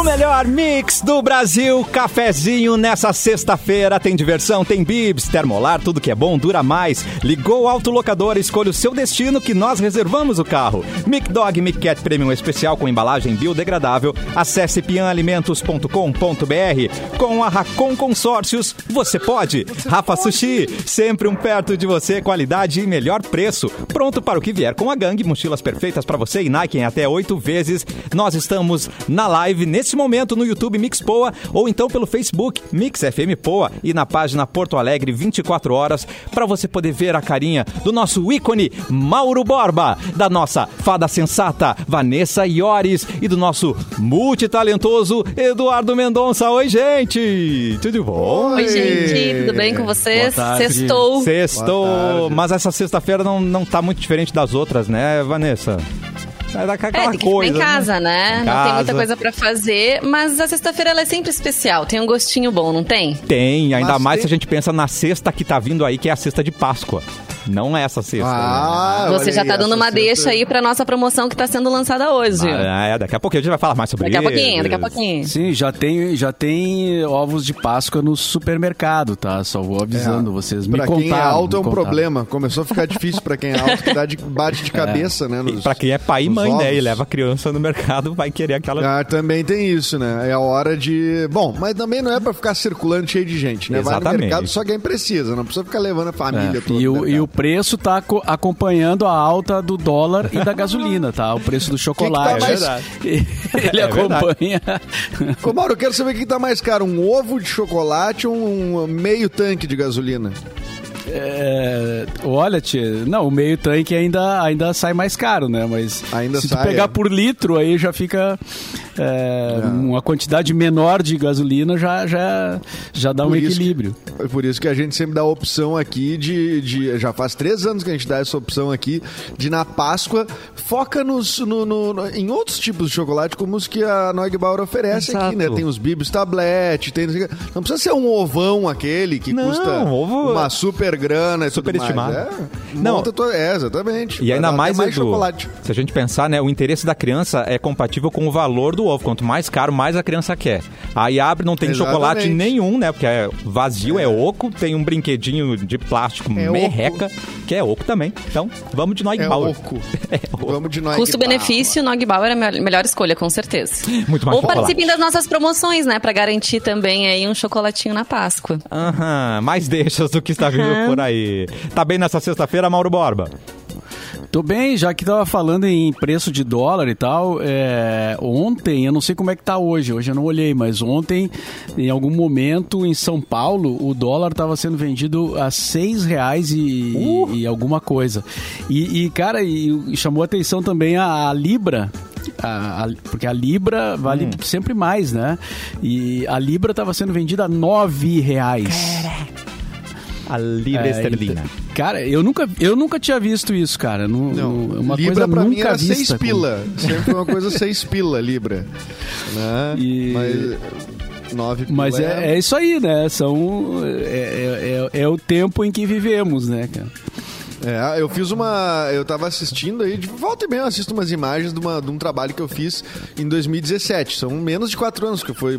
O melhor mix do Brasil, cafezinho nessa sexta-feira. Tem diversão, tem bibs, termolar, tudo que é bom dura mais. Ligou o autolocador, escolha o seu destino que nós reservamos o carro. Mic Dog Mic Cat Premium especial com embalagem biodegradável. Acesse pianalimentos.com.br. Com a Racon Consórcios, você pode. Rafa Sushi, sempre um perto de você, qualidade e melhor preço. Pronto para o que vier com a gangue, mochilas perfeitas para você e Nike em até oito vezes. Nós estamos na live nesse momento no YouTube Mix Poa ou então pelo Facebook Mix FM Poa e na página Porto Alegre 24 horas para você poder ver a carinha do nosso ícone Mauro Borba, da nossa fada sensata Vanessa Iores e do nosso multitalentoso Eduardo Mendonça. Oi, gente! Tudo bom? Oi, gente, tudo bem com vocês? Sextou. Sextou, mas essa sexta-feira não, não tá muito diferente das outras, né, Vanessa? É daquela é, tem que coisa, ficar em casa, né? né? Em não casa. tem muita coisa para fazer, mas a sexta-feira ela é sempre especial. Tem um gostinho bom, não tem? Tem, ainda mas mais tem... se a gente pensa na sexta que tá vindo aí, que é a sexta de Páscoa. Não é essa sexta. Ah, né? Você já tá dando uma sexta... deixa aí pra nossa promoção que tá sendo lançada hoje. Ah, é, daqui a pouquinho a gente vai falar mais sobre isso. Daqui a pouquinho, daqui a pouquinho. Sim, já tem, já tem ovos de Páscoa no supermercado, tá? Só vou avisando é. vocês. Me pra contaram, quem é alto é um problema. Começou a ficar difícil pra quem é alto, que dá de, bate de é. cabeça, é. né? Nos, e pra quem é pai e mãe, ovos. né? E leva a criança no mercado, vai querer aquela... Ah, também tem isso, né? É a hora de... Bom, mas também não é pra ficar circulando cheio de gente, né? Exatamente. Vai no mercado só quem precisa, não precisa ficar levando a família é. toda. E o, e o preço tá acompanhando a alta do dólar e da gasolina, tá? O preço do chocolate. Que que tá mais... Ele é acompanha. Ô, Mauro, eu quero saber o que tá mais caro, um ovo de chocolate ou um meio tanque de gasolina? É, olha, tia, não, o meio tanque ainda, ainda sai mais caro, né? Mas ainda se sai, tu pegar é. por litro, aí já fica é, uma quantidade menor de gasolina já, já, já dá por um equilíbrio. Que, por isso que a gente sempre dá a opção aqui de, de. Já faz três anos que a gente dá essa opção aqui de na Páscoa foca nos, no, no, no em outros tipos de chocolate, como os que a Neugbauer oferece Exato. aqui, né? Tem os bibs tablet, tem. Não precisa ser um ovão aquele que não, custa ovo... uma super grana e super estimado. É, não, tua, é, exatamente. E ainda mais, mais Edu, chocolate. Se a gente pensar, né, o interesse da criança é compatível com o valor do ovo. Quanto mais caro, mais a criança quer. Aí abre, não tem Exatamente. chocolate nenhum, né? Porque é vazio, é. é oco, tem um brinquedinho de plástico é merreca, oco. que é oco também. Então, vamos de Neugbauer. É oco. é oco. Vamos de Neugbauer. Custo-benefício, Neugbauer é a melhor escolha, com certeza. Muito mais Ou participem das nossas promoções, né? Pra garantir também aí um chocolatinho na Páscoa. Aham, mais deixas do que está vindo uhum. por aí. Tá bem nessa sexta-feira, Mauro Borba? Tô bem, já que tava falando em preço de dólar e tal, é, ontem, eu não sei como é que tá hoje, hoje eu não olhei, mas ontem, em algum momento, em São Paulo, o dólar tava sendo vendido a seis reais e, uh. e alguma coisa. E, e cara, e, chamou atenção também a, a Libra, a, a, porque a Libra vale hum. sempre mais, né? E a Libra estava sendo vendida a nove reais. A Libra é, esterlina. Então, Cara, eu nunca, eu nunca tinha visto isso, cara. Não, não uma Libra coisa pra nunca mim era vista, seis pila. Sempre foi uma coisa seis pila, Libra. Né? E... Mas... Nove Mas é, é, isso aí, né? São, é, é, é, é o tempo em que vivemos, né, cara? É, eu fiz uma. Eu tava assistindo aí, de volta e meia eu assisto umas imagens de, uma, de um trabalho que eu fiz em 2017. São menos de quatro anos, que foi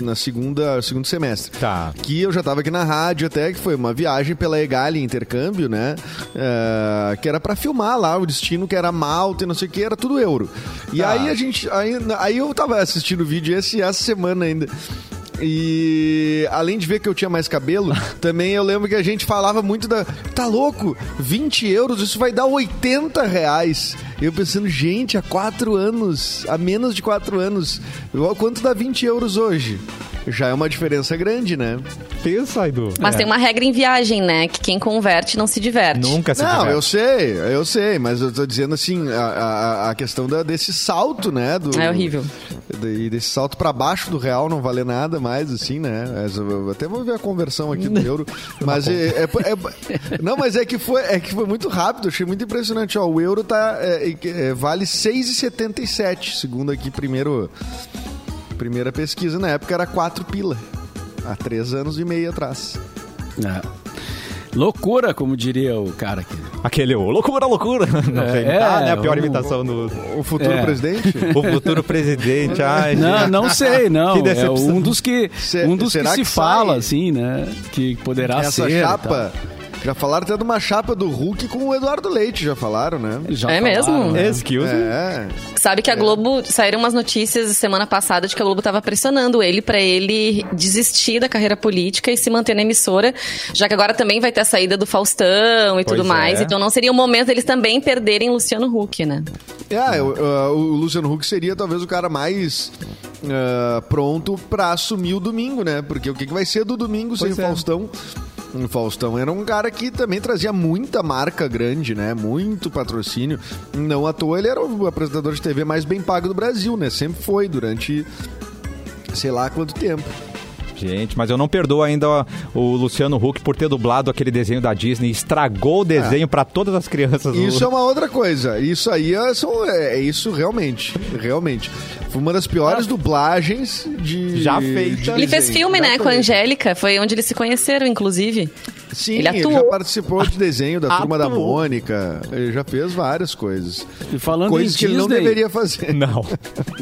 na segunda, segundo semestre. Tá. Que eu já tava aqui na rádio até, que foi uma viagem pela Egali Intercâmbio, né? É, que era para filmar lá o destino, que era Malta e não sei o que, era tudo euro. E tá. aí a gente. Aí, aí eu tava assistindo o vídeo esse, essa semana ainda. E além de ver que eu tinha mais cabelo, também eu lembro que a gente falava muito da. Tá louco? 20 euros, isso vai dar 80 reais. Eu pensando, gente, há quatro anos, há menos de quatro anos, quanto dá 20 euros hoje? Já é uma diferença grande, né? Pensa, Edu. Mas é. tem uma regra em viagem, né? Que quem converte não se diverte. Nunca se não, diverte. Não, eu sei, eu sei, mas eu tô dizendo assim, a, a, a questão da, desse salto, né? Do, é horrível. E desse salto para baixo do real não valer nada mais, assim, né? Até vou ver a conversão aqui do euro. Mas é, é, é, Não, mas é que, foi, é que foi muito rápido, achei muito impressionante. Ó, o euro tá, é, é, vale 6,77, segundo aqui primeiro primeira pesquisa na época era 4 pila. Há três anos e meio atrás. É. Loucura, como diria o cara aqui. Aquele, oh, loucura, loucura. Não sei é, tá, né? A pior o, imitação do... O futuro é. presidente? o futuro presidente, ai. Não, não sei, não. é um dos que, um dos que se que fala, assim, né? Que poderá Essa ser. Essa chapa já falaram até de uma chapa do Hulk com o Eduardo Leite, já falaram, né? Já é falaram, mesmo? Né? Excuse é. Sabe que a é. Globo, saíram umas notícias semana passada de que a Globo estava pressionando ele para ele desistir da carreira política e se manter na emissora, já que agora também vai ter a saída do Faustão e pois tudo mais. É. Então não seria o momento deles também perderem Luciano Huck, né? É, o, o Luciano Huck seria talvez o cara mais uh, pronto para assumir o domingo, né? Porque o que, que vai ser do domingo pois sem o é. Faustão? O Faustão era um cara que também trazia muita marca grande, né? Muito patrocínio. Não à toa ele era o apresentador de TV mais bem pago do Brasil, né? Sempre foi durante sei lá quanto tempo. Gente, mas eu não perdoo ainda o Luciano Huck por ter dublado aquele desenho da Disney. Estragou o desenho é. para todas as crianças. Isso é uma outra coisa. Isso aí é, é, é isso realmente. Realmente. Foi uma das piores ah. dublagens de. Já feita. Ele fez filme, né, com a Angélica. Foi onde eles se conheceram, inclusive. Sim, ele, atuou. ele já participou de desenho da Turma da Mônica. Ele já fez várias coisas. E falando coisas que Disney... ele não deveria fazer. Não.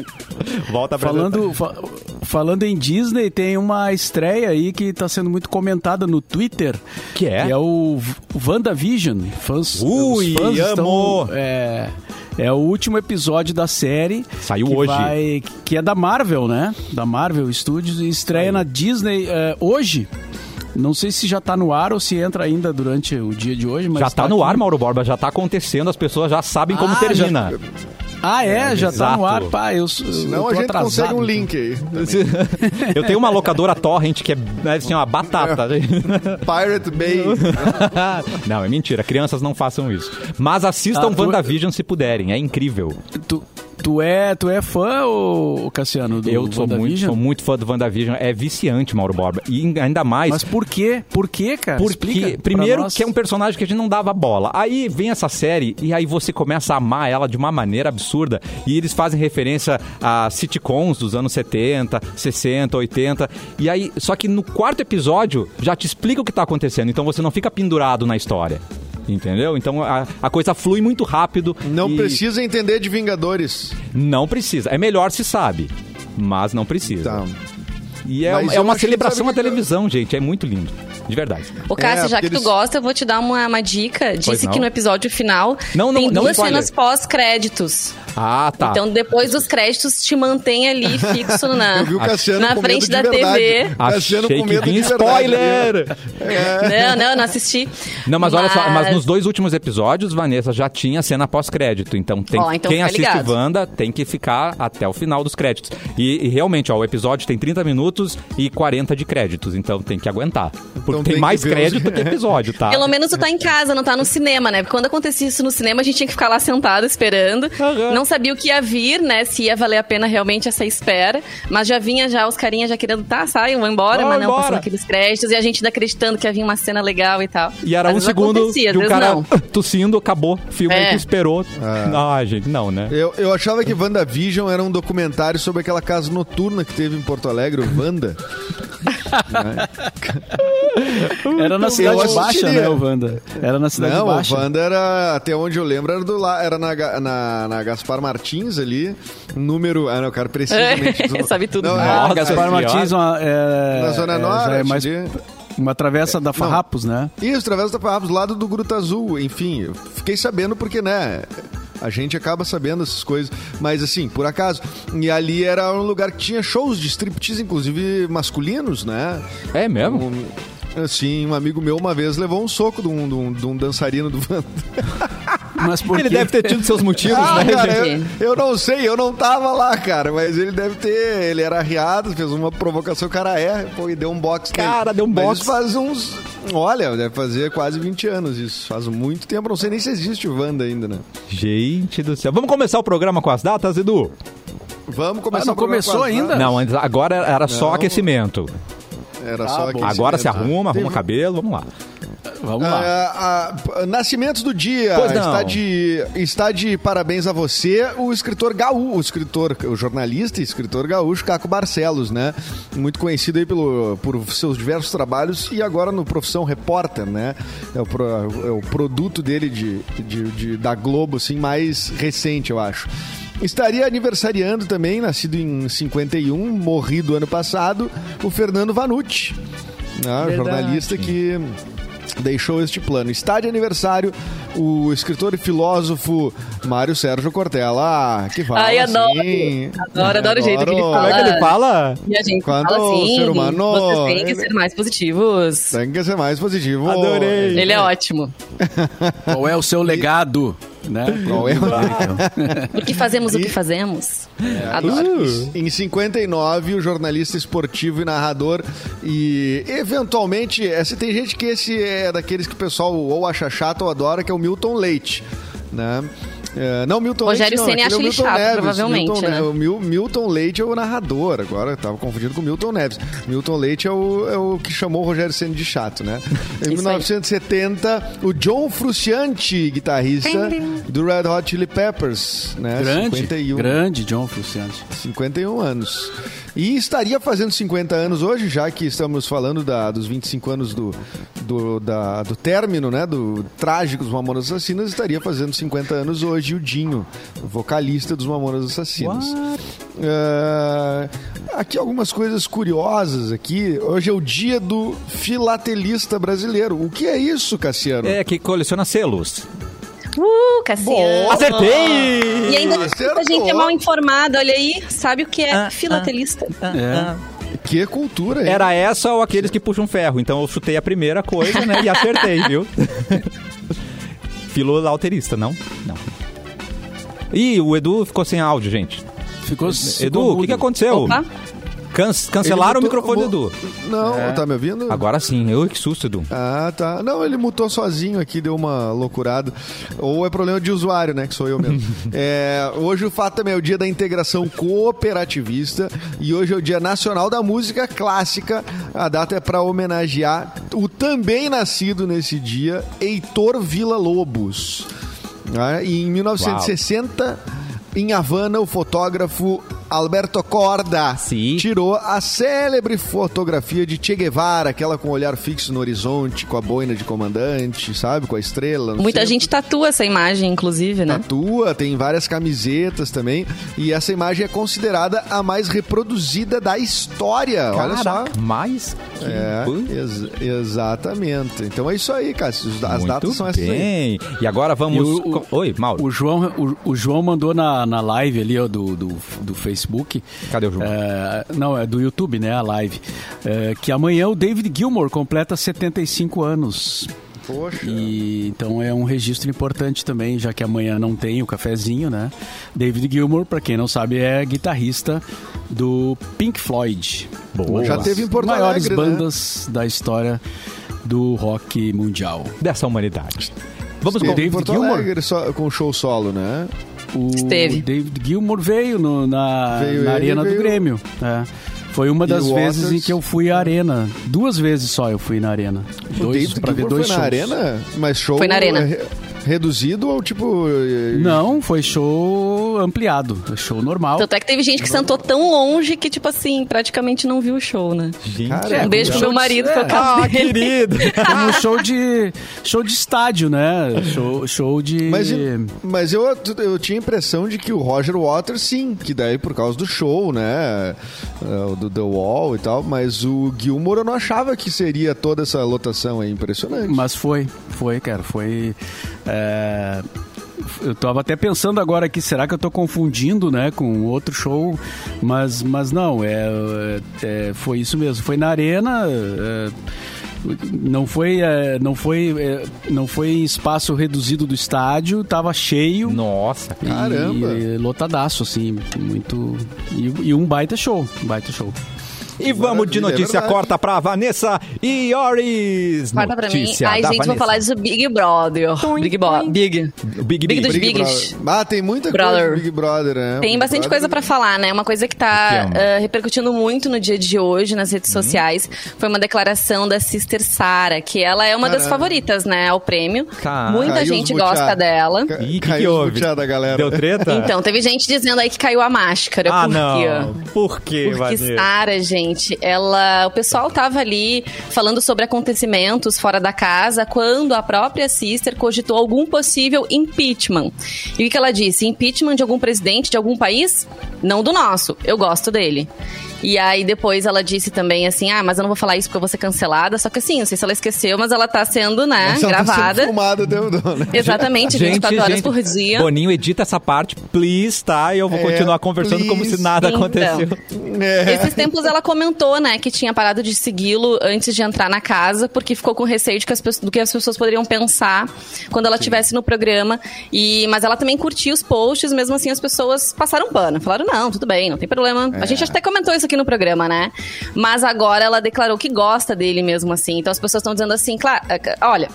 Volta pra falando, fa falando em Disney, tem uma estreia aí que está sendo muito comentada no Twitter. Que é? Que é o WandaVision. Fãs, Ui, fãs amo! Estão, é, é o último episódio da série. Saiu que hoje. Vai, que é da Marvel, né? Da Marvel Studios. E estreia na Disney é, hoje. Não sei se já está no ar ou se entra ainda durante o dia de hoje, mas. Já está tá no aqui. ar, Mauro Borba, já está acontecendo, as pessoas já sabem como ah, termina. Já... Ah, é? é já exato. tá no ar, pá. Eu, Senão a gente atrasado, consegue um link aí. eu tenho uma locadora torrent que é né, assim, uma batata. Pirate Bay. não, é mentira. Crianças não façam isso. Mas assistam ah, WandaVision se puderem. É incrível. Tu, Tu é, tu é fã, ô, Cassiano, do Eu sou muito, sou muito fã do WandaVision. É viciante, Mauro Borba. E ainda mais... Mas por quê? Por quê, cara? Porque, primeiro, que é um personagem que a gente não dava bola. Aí vem essa série e aí você começa a amar ela de uma maneira absurda. E eles fazem referência a sitcoms dos anos 70, 60, 80. E aí, só que no quarto episódio já te explica o que tá acontecendo. Então você não fica pendurado na história. Entendeu? Então a, a coisa flui muito rápido. Não e... precisa entender de Vingadores. Não precisa. É melhor se sabe, mas não precisa. Tá. E é, é uma celebração à televisão, gente. É muito lindo. De verdade. Ô, Cássio, é, já que eles... tu gosta, eu vou te dar uma, uma dica. Disse que no episódio final não, não, tem duas cenas pós-créditos. Ah, tá. Então, depois dos créditos, te mantém ali fixo na, na frente da TV. Cassiano com medo de spoiler! É. Não, não, não assisti. Não, mas, mas, olha só, mas nos dois últimos episódios, Vanessa, já tinha cena pós-crédito. Então, tem, ó, então quem assiste ligado. Wanda tem que ficar até o final dos créditos. E, e, realmente, ó, o episódio tem 30 minutos e 40 de créditos. Então, tem que aguentar. Porque então, tem, tem mais crédito os... que episódio, tá? Pelo menos tu tá em casa, não tá no cinema, né? Porque quando acontecia isso no cinema, a gente tinha que ficar lá sentado esperando. Uhum. Não sabia o que ia vir, né? Se ia valer a pena realmente essa espera. Mas já vinha já os carinhas já querendo, tá, saiam, vão embora, mas não, embora. passando aqueles créditos. E a gente ainda acreditando que ia vir uma cena legal e tal. E era às um segundo que o cara não. tossindo, acabou. Filme é. que esperou. É. Ah, gente, não, né? Eu, eu achava que WandaVision era um documentário sobre aquela casa noturna que teve em Porto Alegre, o Wanda. era na cidade baixa, né, o Wanda? Era na cidade não, baixa. Não, o Wanda era, até onde eu lembro, era, do lá, era na, na, na Gaspar Martins ali, número... Ah, não, o cara precisamente... É, sabe tudo. Não, é, Gaspar Martins é, na Zona Norte. É mais... Uma travessa da Farrapos, não. né? Isso, travessa da Farrapos, lado do Gruta Azul. Enfim, eu fiquei sabendo porque, né? A gente acaba sabendo essas coisas. Mas assim, por acaso. E ali era um lugar que tinha shows de striptease, inclusive masculinos, né? É mesmo? Um, Sim, um amigo meu uma vez levou um soco de um, de um, de um dançarino do Wanda. Mas por Ele deve ter tido seus motivos, ah, né, cara, eu, eu, não sei, eu não tava lá, cara, mas ele deve ter. Ele era arriado, fez uma provocação, o cara é, pô, e deu um box Cara, nele. deu um box. faz uns. Olha, deve fazer quase 20 anos isso. Faz muito tempo, não sei nem se existe o Wanda ainda, né? Gente do céu. Vamos começar o programa com as datas, Edu? Vamos começar ah, não começou ainda? Não, agora era só não. aquecimento. Era ah, só Agora se arruma, arruma cabelo, vamos lá. Vamos lá. Ah, nascimentos do dia. Pois não. Está de, está de parabéns a você, o escritor gaúcho, o escritor, o jornalista e escritor gaúcho Caco Barcelos, né? Muito conhecido aí pelo, por seus diversos trabalhos e agora no profissão repórter, né? É o, pro- é o produto dele de, de- de- da Globo, assim, mais recente, eu acho. Estaria aniversariando também, nascido em 51, morrido ano passado, o Fernando Vanucci, né? Jornalista que deixou este plano. Está de aniversário o escritor e filósofo Mário Sérgio Cortella, que fala Ai, adoro. assim. Adoro, adoro o jeito que ele Como fala. é que ele fala? E a gente Quando fala assim, ser humano- vocês têm que ser mais positivos. Tem que ser mais positivo. Adorei. Ele é ótimo. Qual é o seu legado? Né? Qual é o- O que fazemos, o E- que fazemos. É, Adoro. Em 59, o jornalista esportivo e narrador. E eventualmente, esse, tem gente que esse é daqueles que o pessoal ou acha chato ou adora, que é o Milton Leite. Né? É, não, Milton Rogério Leite. Ceni aquele é o acha ele Milton chato, Neves. provavelmente, Milton, né? O Mil- Milton Leite é o narrador, agora eu tava confundindo com o Milton Neves. Milton Leite é o, é o que chamou o Rogério Ceni de chato, né? Em Isso aí. 1970, o John Frusciante, guitarrista do Red Hot Chili Peppers, né? Grande, 51. grande John Frusciante. 51 anos. E estaria fazendo 50 anos hoje, já que estamos falando da- dos 25 anos do, do, da- do término, né? Do trágico dos Mamonas Assassinas, estaria fazendo 50 anos hoje o Dinho, vocalista dos Mamonas Assassinos. É, aqui algumas coisas curiosas aqui. Hoje é o dia do filatelista brasileiro. O que é isso, Cassiano? É, que coleciona selos. Uh, Cassiano. Acertei! E ainda Acertou. a gente é mal informada, olha aí, sabe o que é Ah, filatelista. É. Que cultura, hein? Era essa ou aqueles que puxam ferro. Então eu chutei a primeira coisa, né? E acertei, viu? Filolauterista, não? Não. Ih, o Edu ficou sem áudio, gente. Ficou, Edu, o que, que aconteceu? Opa. Can- cancelaram Ele o microfone do mutou- Edu. Não, É. tá me ouvindo? Agora sim. Eu, que susto, Edu. Ah, tá. Não, ele mutou sozinho aqui, deu uma loucurada. Ou é problema de usuário, né? Que sou eu mesmo. É, hoje o fato também é o dia da integração cooperativista e hoje é o dia nacional da música clássica. A data é para homenagear o também nascido nesse dia, Heitor Villa-Lobos. Ah, e em 1960, em Havana, o fotógrafo Alberto Corda Sim. tirou a célebre fotografia de Che Guevara, aquela com o olhar fixo no horizonte, com a boina de comandante, sabe? Com a estrela. Muita centro. gente tatua essa imagem, inclusive, né? Tatua, tem várias camisetas também. E essa imagem é considerada a mais reproduzida da história. Olha só. Caraca, mais que... É, ex- exatamente. Então é isso aí, Cássio. As muito datas são essas aí. bem. E agora vamos... E o- o- Oi, Mauro. O João, o, o João mandou na, na live ali ó, do, do, do Facebook. Cadê o João? É, não, é do YouTube, né? A live. É, que amanhã o David Gilmour completa 75 anos. Poxa. E, então é um registro importante também, já que amanhã não tem o cafezinho, né? David Gilmour, pra quem não sabe, é guitarrista do Pink Floyd. Boa. Já teve em Porto maiores Alegre, né? bandas da história do rock mundial. Dessa humanidade. Vamos com... David Porto Gilmour? Alegre só, com show solo, né? O Esteve. David Gilmour veio no- na, Veio na Arena veio- do Grêmio. é. Foi uma das vezes Waters- em que eu fui à Arena. Duas vezes só eu fui na Arena. O Dois, David pra ver dois foi shows. na arena, mas show Foi na arena. re- reduzido ou tipo eh, Não, foi show ampliado. Show normal. Tanto é que teve gente que sentou tão longe que, tipo assim, praticamente não viu o show, né? Gente, Cara, Um beijo pro meu de- marido, que é o é. caso Ah, dele. querido. Como show de show de estádio, né? Show, show de Mas, mas eu, eu tinha a impressão de que o Roger Waters, sim, que daí por causa do show, né? eh, Do The Wall e tal, mas o Gilmour eu não achava que seria toda essa lotação, é impressionante. Mas foi, foi, cara, foi. é, Eu tava até pensando agora aqui, será que eu tô confundindo, né, com outro show? Mas, mas não, é, é, foi isso mesmo. Foi na arena. é, não foi, é, não foi, é, não foi em espaço reduzido do estádio, tava cheio. Nossa, Caramba. E, lotadaço, assim, muito. E, e um baita show, um baita show. E vamos de é notícia verdade. corta pra Vanessa Iores. Corta pra mim. Notícia Ai, gente, vou Vanessa. falar de Big Brother. Big Brother. Big. O Big, Big dos Big Bigs. Brother. Ah, tem muita coisa Brother. do Big Brother, né? Tem Big bastante Brother- coisa pra falar, né? Uma coisa que tá ah, repercutindo muito no dia de hoje nas redes sociais foi uma declaração da Sister Sara, que ela é uma das Caralho. favoritas, né, ao prêmio. Tá. Muita Caiu gente gosta dela. Ca- Ih, que caiu que houve? galera. Deu treta? Então, teve gente dizendo aí que caiu a máscara. ah, por quê? não. Por quê, Porque Vanessa? Sara, gente, ela, o pessoal tava ali falando sobre acontecimentos fora da casa quando a própria Sister cogitou algum possível impeachment. E o que ela disse? Impeachment de algum presidente de algum país? Não do nosso. Eu gosto dele. E aí depois ela disse também assim: "Ah, mas eu não vou falar isso porque eu vou ser cancelada". Só que assim, não sei se ela esqueceu, mas ela tá sendo, né, Essa tá sendo gravada. filmada, deu, né? Exatamente, 24 horas por dia. Boninho, edita essa parte, please, tá? E eu vou É, continuar conversando como se please. nada Então. aconteceu. É. Esses tempos ela comentou, né, que tinha parado de segui-lo antes de entrar na casa, porque ficou com receio de que as do que as pessoas poderiam pensar quando ela estivesse no programa. E, mas ela também curtiu os posts, mesmo assim as pessoas passaram pano. Falaram, não, tudo bem, não tem problema. A gente até comentou isso aqui no programa, né? Mas agora ela declarou que gosta dele mesmo assim. Então as pessoas estão dizendo assim, claro, é, olha.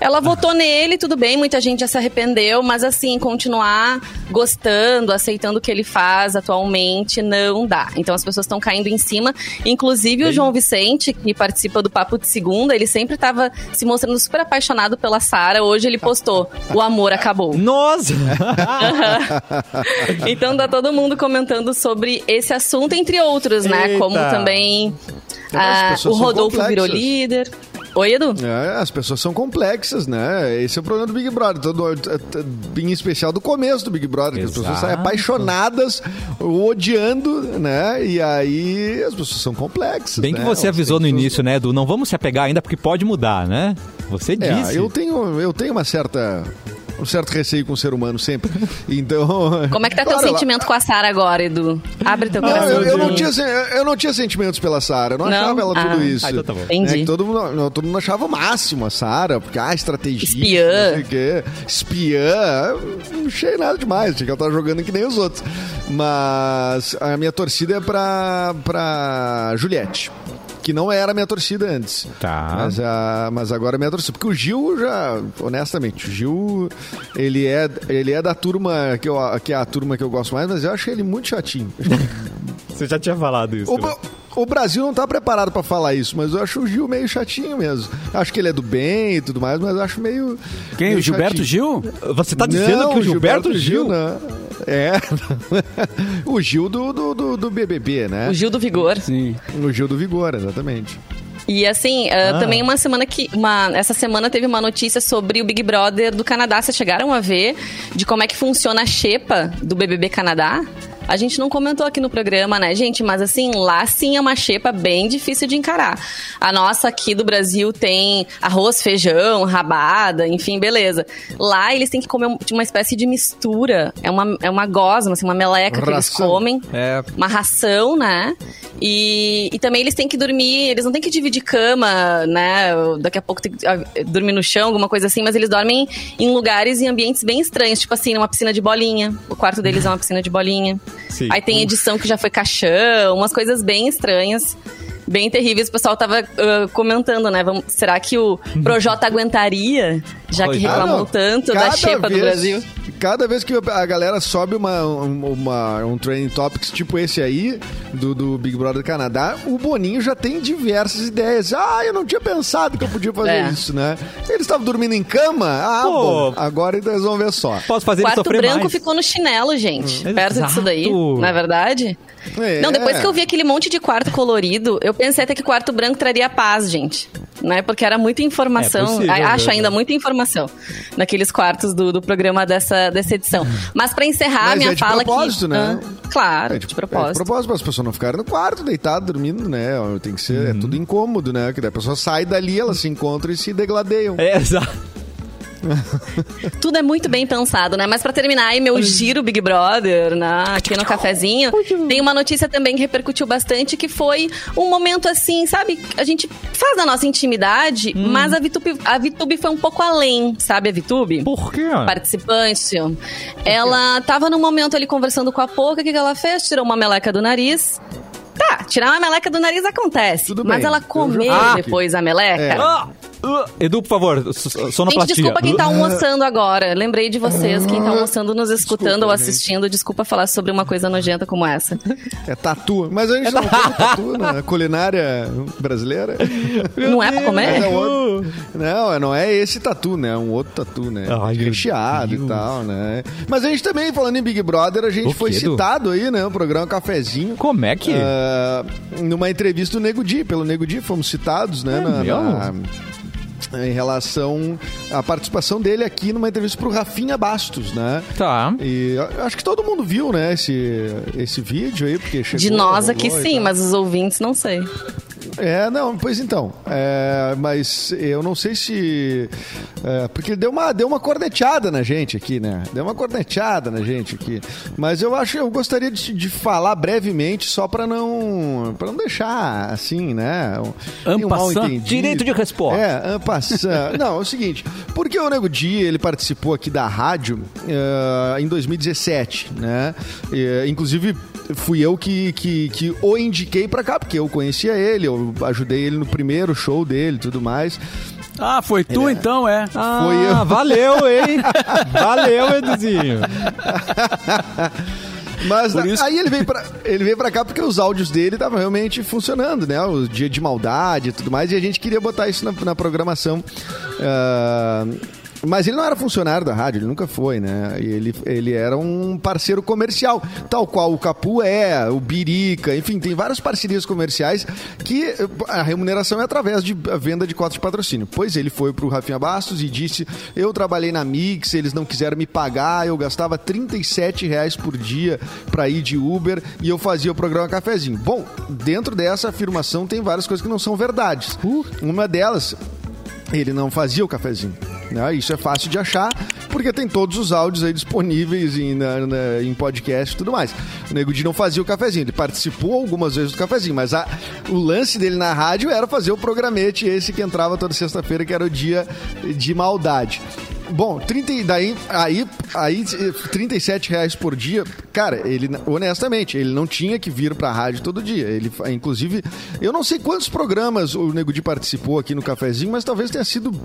Ela votou nele, tudo bem, muita gente já se arrependeu, mas assim, continuar gostando, aceitando o que ele faz atualmente, não dá. Então as pessoas estão caindo em cima. Inclusive o João Vicente, que participa do Papo de Segunda, ele sempre estava se mostrando super apaixonado pela Sara. Hoje ele postou: o amor acabou. Nossa! Então tá todo mundo comentando sobre esse assunto, entre outros, né? Eita. Como também ah, o Rodolfo virou líder. Oi, Edu? É, as pessoas são complexas, né? Esse é o problema do Big Brother. Todo, em especial do começo do Big Brother, que as pessoas saem Exato. apaixonadas, odiando, né? E aí as pessoas são complexas. Bem que né? você Elas avisou no início, né, Edu? Não vamos se apegar ainda porque pode mudar, né? Você disse. É, eu tenho, eu tenho uma certa. Um certo receio com o ser humano sempre. Então. Como é que tá Claro, teu ela- sentimento com a Sara agora, Edu? Abre teu Não, coração. eu, eu não tinha, eu não tinha sentimentos pela Sara. Eu não, Não? achava ela tudo Ah. isso. Ah, então tá bom. Entendi. É todo, mundo, não, todo mundo achava o máximo a Sara, porque, ah, estratégia. Espiã. Não sei o quê. Espiã. Não achei nada demais. Achei que ela tava jogando que nem os outros. Mas a minha torcida é pra, pra Juliette. Que não era minha torcida antes. Tá. Mas, a, mas agora é minha torcida. Porque o Gil já, honestamente, o Gil, ele é, ele é da turma que, eu, que é a turma que eu gosto mais, mas eu acho ele muito chatinho. Você já tinha falado isso. O, Bra- o Brasil não tá preparado pra falar isso, mas eu acho o Gil meio chatinho mesmo. Acho que ele é do bem e tudo mais, mas eu acho meio. Quem? meio O Gilberto chatinho. Gil? Você tá dizendo Não, que o Gilberto, Gil... não. É. o Gil do, do, do, do BBB, né? O Gil do Vigor. Sim. O Gil do Vigor, exatamente. E assim, ah, também uma semana que. Uma, essa semana teve uma notícia sobre o Big Brother do Canadá. Vocês chegaram a ver de como é que funciona a xepa do BBB Canadá? A gente não comentou aqui no programa, né, gente? Mas assim, lá sim é uma xepa bem difícil de encarar. A nossa aqui do Brasil tem arroz, feijão, rabada, enfim, beleza. Lá eles têm que comer um- uma espécie de mistura. É uma, é uma gosma, assim, uma meleca que eles Ração. comem É, uma ração, né? E, e também eles têm que dormir, eles não têm que dividir cama, né? Daqui a pouco tem que ah, dormir no chão, alguma coisa assim, mas eles dormem em lugares e ambientes bem estranhos, tipo assim, numa piscina de bolinha. O quarto deles é uma piscina de bolinha. Sim. Aí tem edição que já foi caixão, umas coisas bem estranhas. Bem terríveis, o pessoal tava ah, comentando, né? Vamos, será que o Projota aguentaria, já que reclamou Ah, tanto da Cada xepa do vez- Brasil? Cada vez que a galera sobe uma, uma, um training topics tipo esse aí, do, do Big Brother Canadá, o Boninho já tem diversas ideias. Ah, eu não tinha pensado que eu podia fazer É. isso, né? Eles estavam dormindo em cama? Ah, Pô. bom, agora eles vão ver só. posso fazer ele quarto sofrer branco mais. ficou no chinelo, gente. Hum. Perto disso daí, Exato. não é verdade? É. Não, depois que eu vi aquele monte de quarto colorido, eu pensei até que quarto branco traria paz, gente. Né? Porque era muita informação. É possível A- Acho mesmo. ainda muita informação naqueles quartos do, do programa dessa, dessa edição. Mas pra encerrar, Mas minha é de fala propósito, que. né? Ah, claro, É de, de, propósito. É de propósito, para as pessoas não ficarem no quarto, deitado, dormindo, né? Tem que ser, é tudo incômodo, né? Que a pessoa sai dali, ela se encontra e se degladeiam. É, exato. Tudo é muito bem pensado, né? Mas pra terminar aí meu giro Big Brother, né? aqui no cafezinho, tem uma notícia também que repercutiu bastante, que foi um momento assim, sabe? A gente faz na nossa intimidade, mas a VTube, a VTube foi um pouco além, sabe a VTube? Por quê? Participante. Ela tava num momento ali conversando com a Poca, o que, que ela fez? Tirou uma meleca do nariz. Tá, tirar uma meleca do nariz acontece. Tudo mas bem, ela eu já comer Ah. depois a meleca. É. Ah, Edu, por favor, so- Gente, sonoplastia. desculpa quem tá almoçando agora. Lembrei de vocês, quem tá almoçando, nos escutando Desculpa, ou gente. assistindo. Desculpa falar sobre uma coisa nojenta como essa. É tatu. Mas a gente não come tatu na culinária brasileira. Não é pra comer? é outro- Não, não é esse tatu, né? É um outro tatu, né? Ai, Recheado Deus. e tal, né? Mas a gente também, falando em Big Brother, a gente O foi citado aí, né? O programa Cafezinho. Como é que... Ah, numa entrevista do Nego Di, pelo Nego Di, fomos citados, né? É na- em relação à participação dele aqui numa entrevista pro Rafinha Bastos, né? Tá. E acho que todo mundo viu, né, esse, esse vídeo aí, porque chegou... De nós aqui sim, mas os ouvintes não sei. É, não, pois então. É, mas eu não sei se. é, porque deu uma, deu uma corneteada na gente aqui, né? Deu uma corneteada na gente aqui. Mas eu acho, eu gostaria de, de falar brevemente, só pra não. para não deixar assim, né? Um mal entendido. Direito de resposta. É, en passant. Não, é o seguinte, porque o Nego Di, ele participou aqui da rádio eh, em 2017, né? Eh, inclusive, fui eu que, que, que o indiquei pra cá, porque eu conhecia ele, eu ajudei ele no primeiro show dele e tudo mais. Ah, foi tu então, é. Ah, Foi eu. valeu, hein? valeu, Eduzinho. Mas isso- aí ele veio, pra, ele veio pra cá porque os áudios dele estavam realmente funcionando, né? O dia de maldade e tudo mais, e a gente queria botar isso na, na programação. Ah, mas ele não era funcionário da rádio, ele nunca foi, né? Ele, ele era um parceiro comercial, tal qual o Capu é, o Birica, enfim, tem várias parcerias comerciais que eh, a remuneração é através de venda de cotas de patrocínio. Pois ele foi pro Rafinha Bastos e disse: Eu trabalhei na Mix, eles não quiseram me pagar, eu gastava 37 reais por dia para ir de Uber e eu fazia o programa Cafezinho. Bom, dentro dessa afirmação tem várias coisas que não são verdades. Uma delas ele não fazia o cafezinho. Né? Isso é fácil de achar, porque tem todos os áudios aí disponíveis em, na- na- em podcast e tudo mais. O Nego Di não fazia o cafezinho, ele participou algumas vezes do cafezinho, mas a- o lance dele na rádio era fazer o programete esse que entrava toda sexta-feira, que era o dia de maldade. Bom, 30, e daí, aí, aí, 37 reais por dia, cara, ele, honestamente, ele não tinha que vir pra rádio todo dia. Ele, inclusive, eu não sei quantos programas o Nego Di participou aqui no cafezinho, mas talvez tenha sido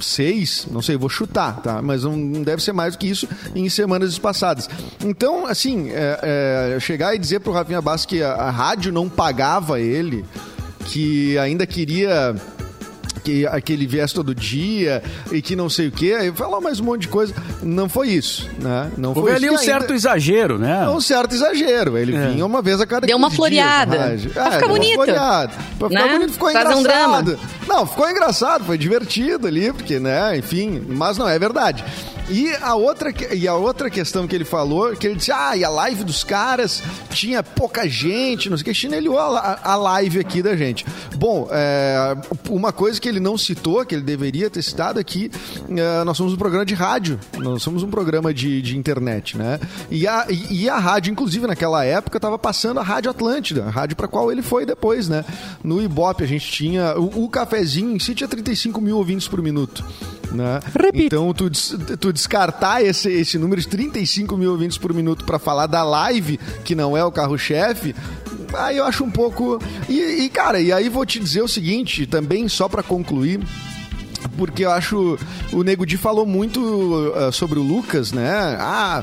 seis, não sei, vou chutar, tá? Mas não, não deve ser mais do que isso em semanas passadas. Então, assim, é, é, chegar e dizer pro Rafinha Bastos que a, a rádio não pagava ele, que ainda queria que, que ele viesse todo dia e que não sei o quê, aí falou mais um monte de coisa. Não foi isso, né? Não Houve foi ali isso. um ainda- certo exagero, né? um certo exagero. Ele vinha uma vez a cada Deu uma 15 floreada. dias. Pra ficar deu uma bonito. floreada. Pra ficar Né? bonito, ficou Fazer um engraçado. Não, ficou engraçado, foi divertido ali, porque, né, enfim, mas não é verdade. E a outra, e a outra questão que ele falou, que ele disse, ah, e a live dos caras tinha pouca gente, não sei o que, chinelhou a, a live aqui da gente. Bom, é, uma coisa que ele não citou, que ele deveria ter citado aqui, é, nós somos um programa de rádio, nós somos um programa de, de internet, né? E a, e, e a rádio, inclusive naquela época, estava passando a Rádio Atlântida, a rádio para qual ele foi depois, né? No Ibope a gente tinha, o, o cafezinho em si tinha 35 mil ouvintes por minuto. Né? Então, tu, tu descartar esse, esse número de 35 mil ouvintes por minuto para falar da live, que não é o carro-chefe, aí eu acho um pouco. E, e, cara, e aí vou te dizer o seguinte, também só para concluir. Porque eu acho. O Nego Di falou muito ah, sobre o Lucas, né? Ah,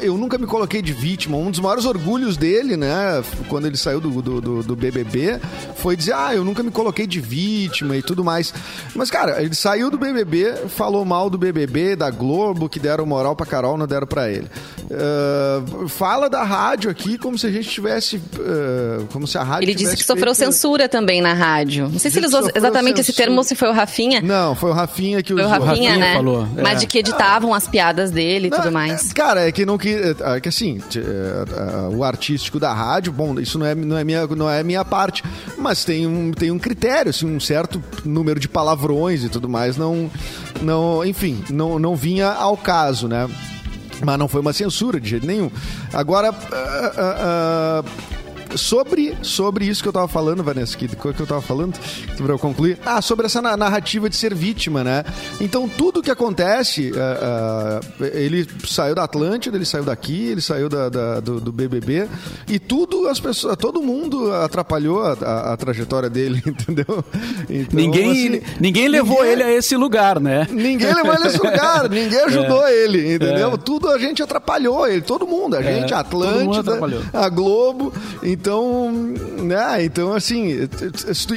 eu nunca me coloquei de vítima. Um dos maiores orgulhos dele, né? Quando ele saiu do, do, do- BBB, foi dizer: Ah, eu nunca me coloquei de vítima e tudo mais. Mas, cara, ele saiu do BBB, falou mal do BBB, da Globo, que deram moral pra Carol, não deram pra ele. Ah, fala da rádio aqui como se a gente tivesse. ah, como se a rádio Ele disse que sofreu feito- censura também na rádio. Não sei se ele usou exatamente esse censura. termo ou se foi o Rafinha. Não, foi o Rafinha que Foi o usou. Rafinha, Rafinha né? falou, é. Mas de que editavam as piadas dele e tudo mais. é, Cara, é que não que, é que assim, é, é, o artístico da rádio, bom, isso não é, não é minha não é minha parte, mas tem um, tem um critério, assim, um certo número de palavrões e tudo mais, não não, enfim, não, não vinha ao caso, né? Mas não foi uma censura de jeito nenhum. Agora, ah, ah, ah, sobre, sobre isso que eu tava falando, Vanessa, que, que eu tava falando, pra eu concluir. Ah, sobre essa narrativa de ser vítima, né? Então, tudo que acontece, uh, uh, ele saiu da Atlântida, ele saiu daqui, ele saiu da, da do, do, BBB, e tudo, as pessoas, todo mundo atrapalhou a, a, a trajetória dele, entendeu? Então, ninguém, assim, ninguém levou ninguém, ele a esse lugar, né? Ninguém levou ele a esse lugar, ninguém ajudou é. ele, entendeu? É. Tudo a gente atrapalhou ele, todo mundo, a é, gente, a Atlântida, a Globo, então, né, então assim,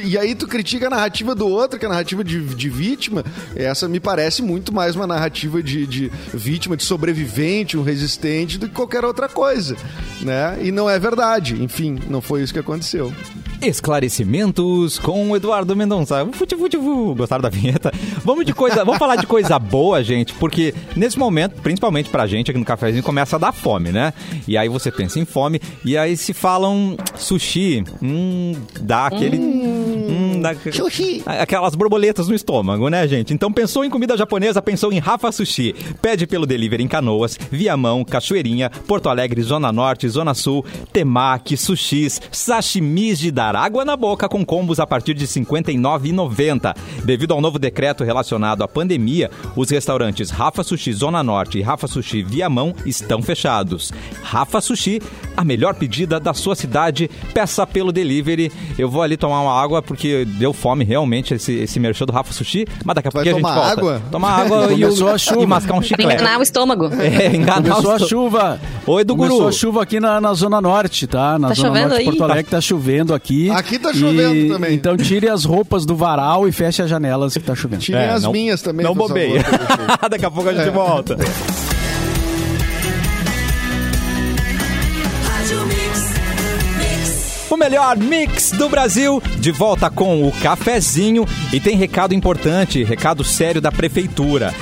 e aí tu critica a narrativa do outro, que é a narrativa de, de vítima, essa me parece muito mais uma narrativa de, de vítima, de sobrevivente, um resistente, do que qualquer outra coisa, né, e não é verdade, enfim, não foi isso que aconteceu. Esclarecimentos com o Eduardo Mendonça. Futi, futi. Gostaram da vinheta? Vamos de coisa, vamos falar de coisa boa, gente, porque nesse momento, principalmente pra gente aqui no cafezinho, começa a dar fome, né? E aí você pensa em fome e aí se falam sushi, hum, dá aquele hum, hum dá, sushi. Aquelas borboletas no estômago, né, gente? Então pensou em comida japonesa, pensou em Rafa Sushi. Pede pelo delivery em Canoas, Viamão, Cachoeirinha, Porto Alegre, Zona Norte, Zona Sul, temaki, sushis, sashimis de dar água na boca com combos a partir de R$ 59,90. Devido ao novo decreto relacionado à pandemia, os restaurantes Rafa Sushi Zona Norte e Rafa Sushi Viamão estão fechados. Rafa Sushi, a melhor pedida da sua cidade, peça pelo delivery. Eu vou ali tomar uma água porque deu fome realmente esse, esse merchan do Rafa Sushi, mas daqui a pouco a gente volta. água? Tomar água e, o, a chuva. e mascar um chiclete. Enganar o estômago. É, enganar Começou o a chuva. Oi, do Começou Guru. a chuva aqui na, na Zona Norte, tá? Na tá Zona Norte de Porto Alegre tá chovendo aqui. Aqui tá chovendo e, também. Então tire as roupas do varal e feche as janelas que tá chovendo. Tire é, as não, minhas também. Não bobei. Daqui a pouco a gente é. volta. Melhor mix do Brasil, de volta com o cafezinho e tem recado importante, recado sério da prefeitura.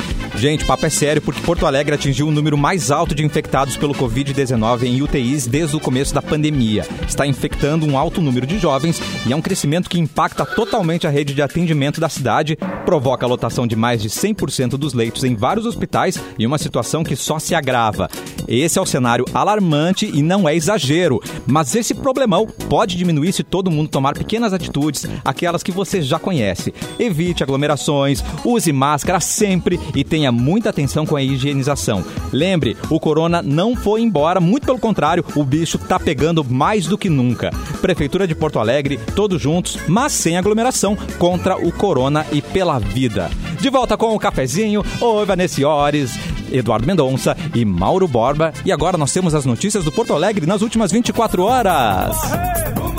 Gente, papo é sério porque Porto Alegre atingiu o número mais alto de infectados pelo Covid-19 em UTIs desde o começo da pandemia. Está infectando um alto número de jovens e é um crescimento que impacta totalmente a rede de atendimento da cidade, provoca a lotação de mais de 100% dos leitos em vários hospitais e uma situação que só se agrava. Esse é o cenário alarmante e não é exagero, mas esse problemão pode diminuir se todo mundo tomar pequenas atitudes, aquelas que você já conhece. Evite aglomerações, use máscara sempre e tenha tenha muita atenção com a higienização. Lembre, o corona não foi embora, muito pelo contrário, o bicho tá pegando mais do que nunca. Prefeitura de Porto Alegre, todos juntos, mas sem aglomeração, contra o corona e pela vida. De volta com o cafezinho, oi Vanessa Ores, Eduardo Mendonça e Mauro Borba. E agora nós temos as notícias do Porto Alegre nas últimas 24 horas.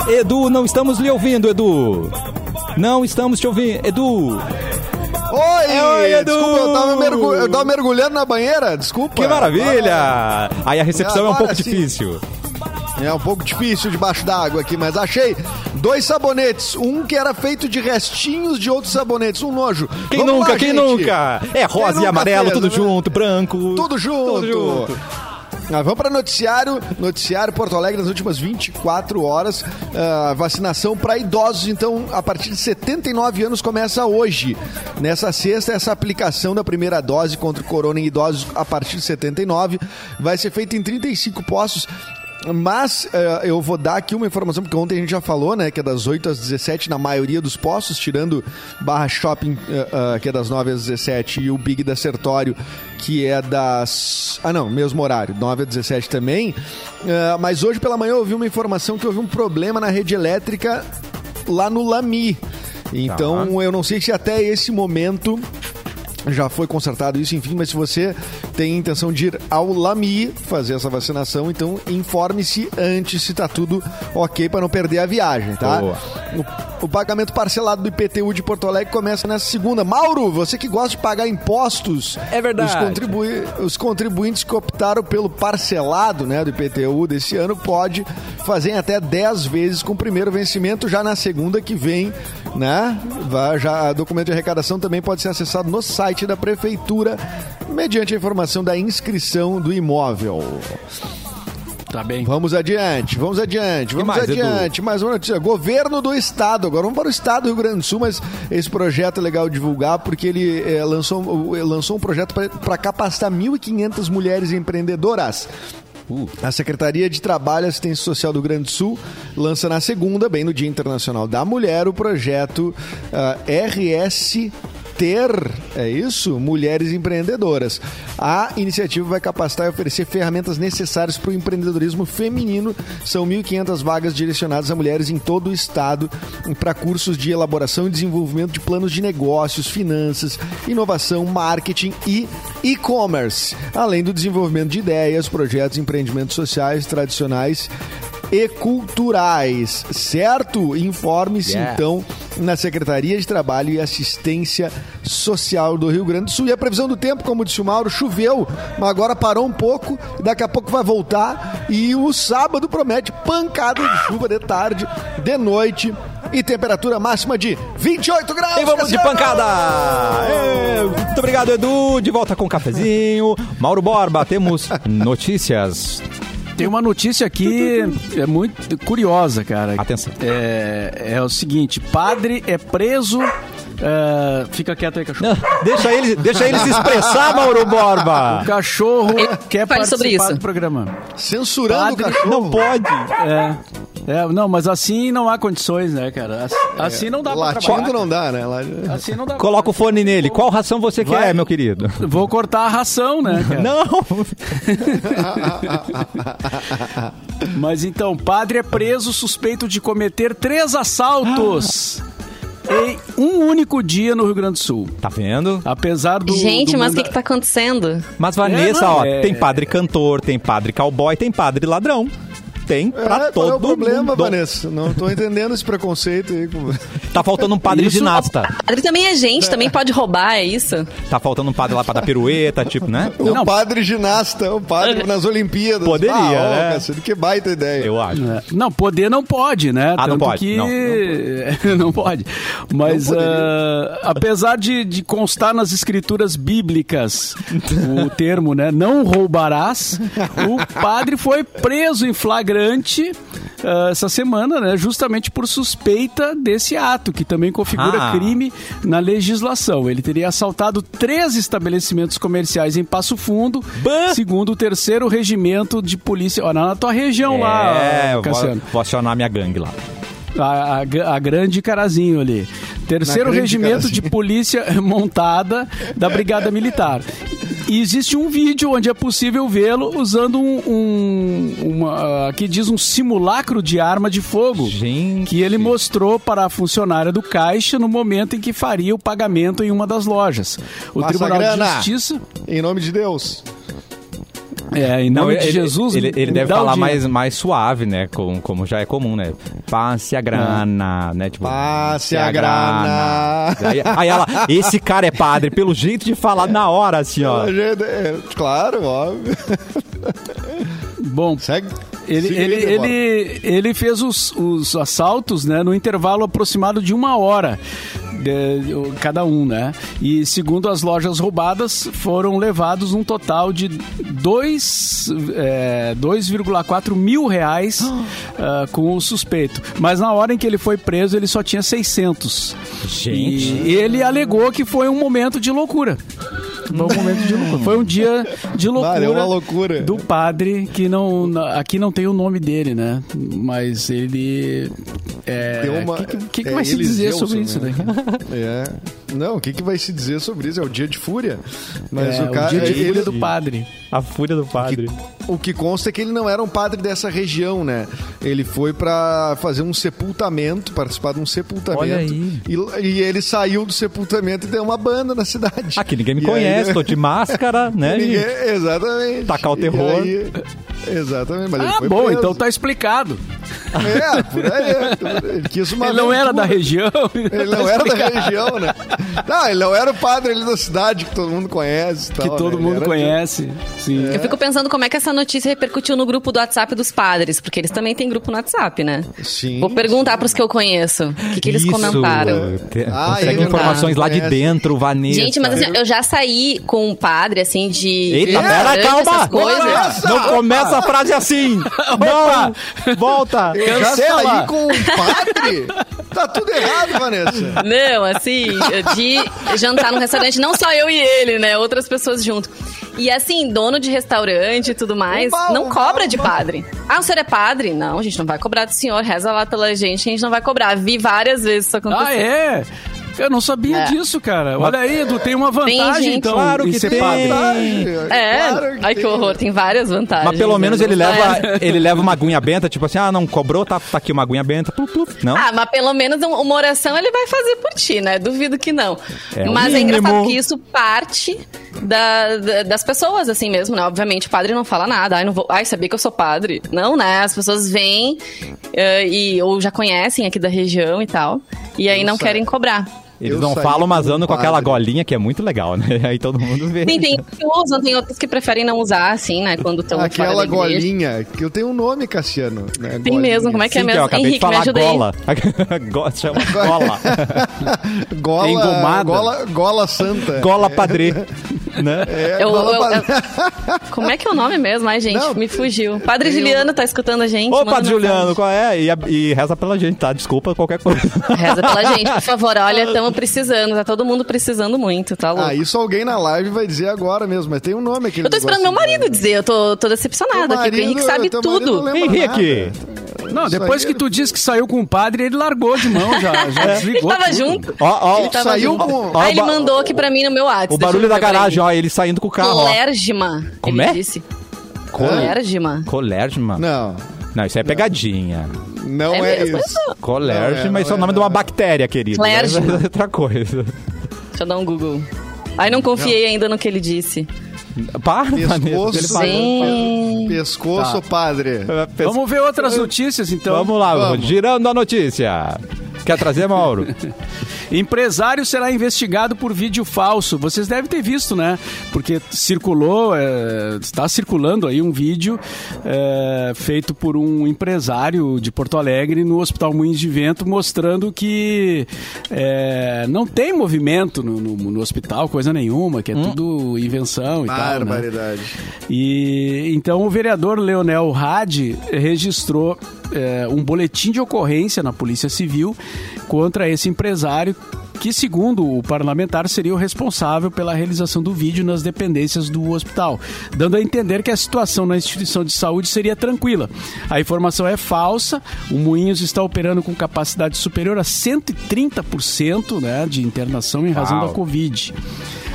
Edu, não estamos lhe ouvindo, Edu. Não estamos te ouvindo, Edu. Oi! É, oi, Edu! Desculpa, eu tava, mergu eu tava mergulhando na banheira, desculpa. Que maravilha! Aí a recepção é, um pouco sim. difícil. É um pouco difícil debaixo d'água aqui, mas achei dois sabonetes. Um que era feito de restinhos de outros sabonetes. Um nojo. Quem Vamos nunca? Lá, quem gente. nunca? É rosa e amarelo, fez, tudo né? junto, branco. Tudo junto. Tudo junto. Ah, vamos para noticiário. Noticiário Porto Alegre nas últimas 24 horas. Uh, vacinação para idosos, então, a partir de 79 anos começa hoje. Nessa sexta, essa aplicação da primeira dose contra o corona em idosos a partir de 79 vai ser feita em 35 postos mas uh, eu vou dar aqui uma informação, porque ontem a gente já falou, né? Que é das 8 às 17 na maioria dos postos, tirando Barra Shopping, uh, uh, que é das 9 às 17, e o Big da Sertório, que é das. Ah, não, mesmo horário, 9 às 17 também. mas hoje pela manhã eu ouvi uma informação que houve um problema na rede elétrica lá no Lami. Então tá. eu não sei se até esse momento já foi consertado isso, enfim, mas se você tem intenção de ir ao Lami fazer essa vacinação, então informe-se antes se tá tudo ok para não perder a viagem, tá? Boa. O, o, pagamento parcelado do IPTU de Porto Alegre começa nessa segunda. Mauro, você que gosta de pagar impostos, é verdade. Os, contribu os contribuintes que optaram pelo parcelado, né, do IPTU desse ano pode fazer até 10 vezes com o primeiro vencimento já na segunda que vem, né? Já documento de arrecadação também pode ser acessado no site da prefeitura mediante a informação da inscrição do imóvel. Tá bem. Vamos adiante, vamos adiante, vamos mais, adiante. Edu? Mais uma notícia. Governo do Estado. Agora vamos para o Estado do Rio Grande do Sul, mas esse projeto é legal divulgar porque ele é, lançou, lançou um projeto para capacitar 1.500 mulheres empreendedoras. A Secretaria de Trabalho e Assistência Social do Rio Grande do Sul lança na segunda, bem no Dia Internacional da Mulher, o projeto ah, RS ter, é isso? Mulheres empreendedoras. A iniciativa vai capacitar e oferecer ferramentas necessárias para o empreendedorismo feminino. São 1.500 vagas direcionadas a mulheres em todo o estado para cursos de elaboração e desenvolvimento de planos de negócios, finanças, inovação, marketing e e-commerce, além do desenvolvimento de ideias, projetos, empreendimentos sociais, tradicionais e culturais, certo? Informe-se Yeah. então na Secretaria de Trabalho e Assistência Social do Rio Grande do Sul. E a previsão do tempo, como disse o Mauro, choveu, mas agora parou um pouco, daqui a pouco vai voltar. E o sábado promete pancada de chuva de tarde, de noite e temperatura máxima de 28 graus. E vamos de pancada! Ê, Muito obrigado, Edu. De volta com o cafezinho. Mauro Borba, temos notícias. Tem uma notícia aqui é muito curiosa, cara. Atenção. É, é o seguinte: padre é preso. é, fica quieto aí, cachorro. Não, deixa ele, deixa ele se expressar, Mauro Borba. O cachorro quer fale sobre participar isso. do programa. Censurando Padre o cachorro. Não pode. É, é, não, mas assim não há condições, né, cara? Assim, assim não dá pra Latindo trabalhar. não dá, né? Lá- Assim não dá. Coloca o fone nele. Qual ração você Vai. quer, meu querido? Vou cortar a ração, né, cara? Não. Mas então, padre é preso suspeito de cometer três assaltos em um único dia no Rio Grande do Sul. Tá vendo? Apesar do. Gente, do mas o que, manda- que tá acontecendo? Mas, Vanessa, não, ó, é- tem padre cantor, tem padre cowboy, tem padre ladrão. Tem pra É, todo qual é o problema, mundo. Vanessa? Não tô entendendo esse preconceito aí. Tá faltando um padre Isso- ginasta. Padre também é gente, também pode roubar, é isso? Tá faltando um padre lá pra dar pirueta, tipo, né? O Não. padre ginasta, o padre nas Olimpíadas. Poderia, ah, ó, né? Cassiano, que baita ideia. Eu acho. É. Não, poder não pode, né? Ah, não Tanto pode, que... não. não pode. Mas, Não ah, apesar de, de constar nas escrituras bíblicas o termo, né? Não roubarás, o padre foi preso em flagrante ah, essa semana, né? Justamente por suspeita desse ato, que também configura Ah. crime na legislação. Ele teria assaltado três estabelecimentos comerciais em Passo Fundo, Bah! segundo o terceiro regimento de polícia. Ó, na tua região lá, é, vou, Cassiano. vou acionar minha gangue lá. A, a- a grande Carazinho ali. Terceiro regimento Carazinho. de polícia montada da Brigada Militar. E existe um vídeo onde é possível vê-lo usando um, um- uma, aqui diz um simulacro de arma de fogo. Gente. Que ele mostrou para a funcionária do caixa no momento em que faria o pagamento em uma das lojas. O Passa Tribunal de. Justiça. Em nome de Deus. É, em Não, nome ele, de Jesus. Ele, ele deve falar mais, mais suave, né? Com, como já é comum, né? Passe a grana, né? Tipo, Passe a grana. Aí, aí ela, esse cara é padre, pelo jeito de falar na hora, assim, ó. É, claro, óbvio. Bom, Segue. Ele, Siga ele, ele, ele fez os, os assaltos né, no intervalo aproximado de uma hora. De- o- cada um, né? E segundo as lojas roubadas, foram levados um total de dois, é, 2,4 mil reais ah, com o suspeito. Mas na hora em que ele foi preso, ele só tinha 600. Gente. E ele alegou que foi um momento de loucura. Foi um momento de loucura. Foi um dia de loucura. Vale, é uma loucura. Do padre, que não. Aqui não tem o nome dele, né? Mas ele. É, Tem uma- O que, que- que é vai se dizer sobre isso, né? É. Não, o que, que vai se dizer sobre isso? É o dia de fúria. Mas É, o cara. dia de ele- fúria do padre. A fúria do padre. O que consta é que ele não era um padre dessa região, né? Ele foi pra fazer um sepultamento, participar de um sepultamento. Olha aí. E, e ele saiu do sepultamento e deu uma banda na cidade. Aqui ninguém me E conhece, aí- tô de máscara, né? Ninguém- exatamente. Tacar o terror. aí- exatamente, mas ele Ah, foi bom, preso. então tá explicado. É, por aí. Ele quis uma Ele não era da região. Ele tá não era da região, né? Não, ele não era o padre ali da cidade que todo mundo conhece. e Que tal, todo né? Ele mundo era de- conhece. Sim. Eu fico pensando como é que essa notícia repercutiu no grupo do WhatsApp dos padres, porque eles também têm grupo no WhatsApp, né? Sim. Vou perguntar pros que eu conheço, o que, que eles Isso, comentaram. te- Ah, consegue ele informações lá de conhece. dentro, Vanessa. Gente, mas assim, eu já saí com um padre, assim, de... Eita, de pera, calma! essas coisas. Começa! Não começa a frase assim! Não! Volta! Eu já Cancela! saí com um padre? Tá tudo errado, Vanessa. Não, assim, de jantar num restaurante, não só eu e ele, né? Outras pessoas junto. E assim, dono de restaurante e tudo mais, Uba, não uba, cobra de padre. Ah, o senhor é padre? Não, a gente não vai cobrar do senhor. Reza lá pela gente, a gente não vai cobrar. Vi várias vezes isso acontecer. Ah, é? Eu não sabia É. disso, cara. Olha aí, Edu, tem uma vantagem, gente. então, Claro que ser tem. padre. É, Claro ai que tem. horror, tem várias vantagens. Mas pelo né? menos ele Não leva, é. ele leva uma aguinha benta, tipo assim, ah, não cobrou, tá, tá aqui uma aguinha benta. Não? Ah, mas pelo menos um- uma oração ele vai fazer por ti, né? Duvido que não. É mas é mínimo. engraçado que isso parte da- da- das pessoas, assim mesmo, né? Obviamente, o padre não fala nada. Ai, não vou, ai sabia que eu sou padre. Não, né? As pessoas vêm eh, e, ou já conhecem aqui da região e tal. E aí não saí. querem cobrar. Eles Eu não falam, mas com andam com aquela golinha que é muito legal, né? Aí todo mundo vê. Sim, tem que usam, tem outros que preferem não usar, assim, né? Quando estão fora Aquela golinha, que eu tenho um nome, Cassiano. Né? Tem Golinha. mesmo, como é que é Sim, que eu mesmo? acabei Henrique, de me falar aí. gola. Go- Chama gola. Gola, Engomada. gola, gola santa. Gola padre. Né? É, Eu- eu- padre. Como é que é o nome mesmo? Ai, gente, Não, me fugiu. Padre um- Juliano tá escutando a gente. Ô, Padre. Juliano, qual é? E, e reza pela gente, tá? Desculpa qualquer coisa. Reza pela gente, por favor. Olha, estamos precisando. Tá todo mundo precisando muito, tá louco? Ah, isso alguém na live vai dizer agora mesmo, mas tem um nome aquele eu tô esperando meu marido dizer. Eu tô, tô decepcionada Teu aqui, o Henrique marido- sabe marido tudo. Henrique. Não, depois que tu disse que saiu com o padre, ele largou de mão, já, já Ele desligou. tava tudo. junto. Ó, ó, Ele tava saiu junto. com- ó, Aí ele o ba- mandou aqui pra mim no meu WhatsApp. O barulho da garagem, ó, ele saindo com o carro. Colérgima. Como ele é? disse. Col- Colérgima. Colérgima? Não, Não, isso é pegadinha. não É é, isso. Colérgima, Não é, isso é o nome é, de uma bactéria, querido. Clérgima. É outra coisa. Deixa eu dar um Google. Aí não confiei ainda no que ele disse. Para, Pescoço, fala- Sim. pescoço Tá. padre. Vamos ver outras notícias, então. Vamos lá, Vamos. girando a notícia. Quer trazer, Mauro? Empresário será investigado por vídeo falso. Vocês devem ter visto, né? Porque circulou, é, está circulando aí um vídeo é, feito por um empresário de Porto Alegre no Hospital Moinhos de Vento, mostrando que é, não tem movimento no, no- no hospital, coisa nenhuma, que é tudo invenção e tal. Né? Barbaridade. E então o vereador Leonel Hadi registrou eh, um boletim de ocorrência na Polícia Civil contra esse empresário que, segundo o parlamentar, seria o responsável pela realização do vídeo nas dependências do hospital, dando a entender que a situação na instituição de saúde seria tranquila. A informação é falsa, o Moinhos está operando com capacidade superior a 130% né, de internação em razão Uau. da Covid.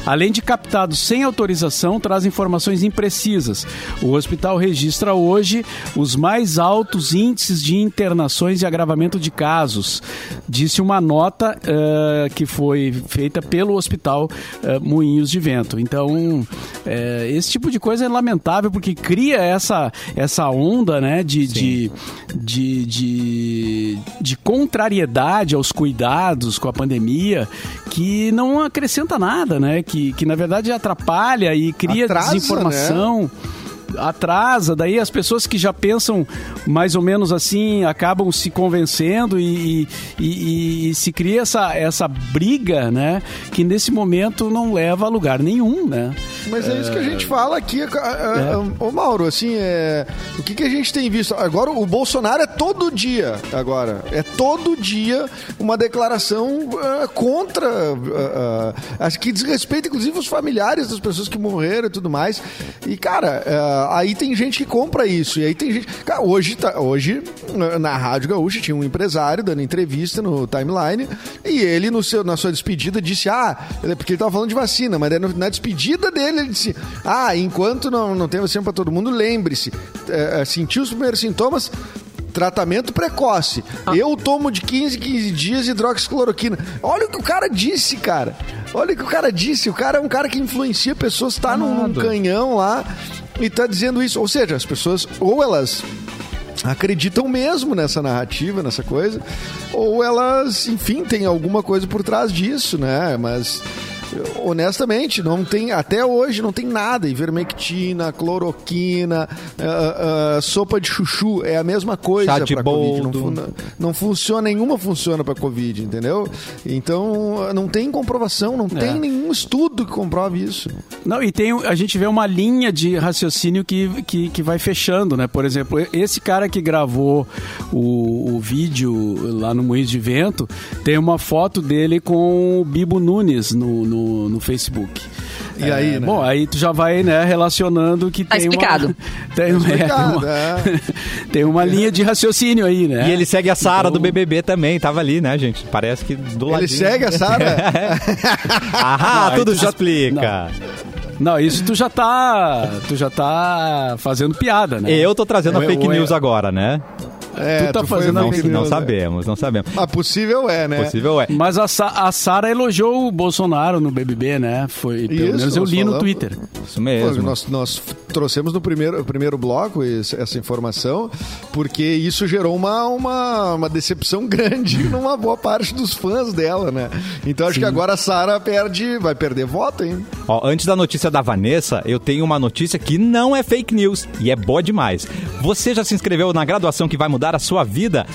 Além de captados sem autorização, traz informações imprecisas. O hospital registra hoje os mais altos índices de internações e agravamento de casos, disse uma nota eh, que foi feita pelo Hospital eh, Moinhos de Vento. Então, eh, esse tipo de coisa é lamentável porque cria essa, essa onda né, de, de, de, de, de contrariedade aos cuidados com a pandemia que não acrescenta nada, né? Que, que na verdade atrapalha e cria Atrasa, desinformação. Atrasa, daí as pessoas que já pensam mais ou menos assim acabam se convencendo e, e- e- e se cria essa, essa briga, né? Que nesse momento não leva a lugar nenhum, né? Mas é isso que a gente fala aqui. ah, ah, Ô, Mauro, assim, é... o que, que a gente tem visto? Agora, o Bolsonaro é todo dia, agora. É todo dia uma declaração ah, contra. ah, ah, acho que desrespeita, inclusive, os familiares das pessoas que morreram e tudo mais. E, cara, ah, aí tem gente que compra isso. E aí tem gente. Cara, hoje, tá, hoje na- Rádio Gaúcha, tinha um empresário dando entrevista no timeline. E ele, no seu, na sua despedida, disse: Ah, porque ele tava falando de vacina, mas na despedida dele, ele disse: Ah, enquanto não, não tem vacina pra todo mundo, lembre-se, é, é, sentiu os primeiros sintomas. Tratamento precoce. Eu tomo de 15 em 15 dias hidroxicloroquina. Olha o que o cara disse, cara. Olha o que o cara disse. O cara é um cara que influencia pessoas, tá num, num canhão lá e tá dizendo isso. Ou seja, as pessoas, ou elas acreditam mesmo nessa narrativa, nessa coisa, ou elas, enfim, tem alguma coisa por trás disso, né? Mas honestamente, não tem, até hoje não tem nada. Ivermectina, cloroquina, uh, uh, sopa de chuchu, é a mesma coisa Chá de pra Covid. Não, não funciona, nenhuma funciona pra Covid, entendeu? Então, não tem comprovação, não tem nenhum estudo que comprove isso. Não, e tem, a gente vê uma linha de raciocínio que, que, que vai fechando, né? Por exemplo, esse cara que gravou o, o vídeo lá no Moinhos de Vento, tem uma foto dele com o Bibo Nunes no, no, no Facebook. E aí, É, né? Bom, aí tu já vai, né, relacionando que Tá tem explicado. uma... Tem, é, tem explicado, uma, é. tem uma linha de raciocínio aí, né? E ele segue a Sara Então- do BBB também, tava ali, né, gente? Parece que do lado. Ele segue a Sara? Ah, Não, tudo já explica. Não, isso tu já tá. Tu já tá fazendo piada, né? Eu tô trazendo a Ou é- fake ou é- news agora, né? É, Tu tá foi fazendo Não, não sabemos, não sabemos. Ah, possível é, né? Possível é. Mas a, Sa a Sara elogiou o Bolsonaro no BBB, né? Foi, pelo Isso, menos eu li no falamos. Twitter. Isso Pô, mesmo. Nós, nós trouxemos no primeiro, primeiro bloco essa informação, porque isso gerou uma, uma, uma decepção grande numa boa parte dos fãs dela, né? Então acho que agora a Sara perde, vai perder voto, hein? Ó, antes da notícia da Vanessa, eu tenho uma notícia que não é fake news e é boa demais. Você já se inscreveu na graduação que vai mudar a sua vida?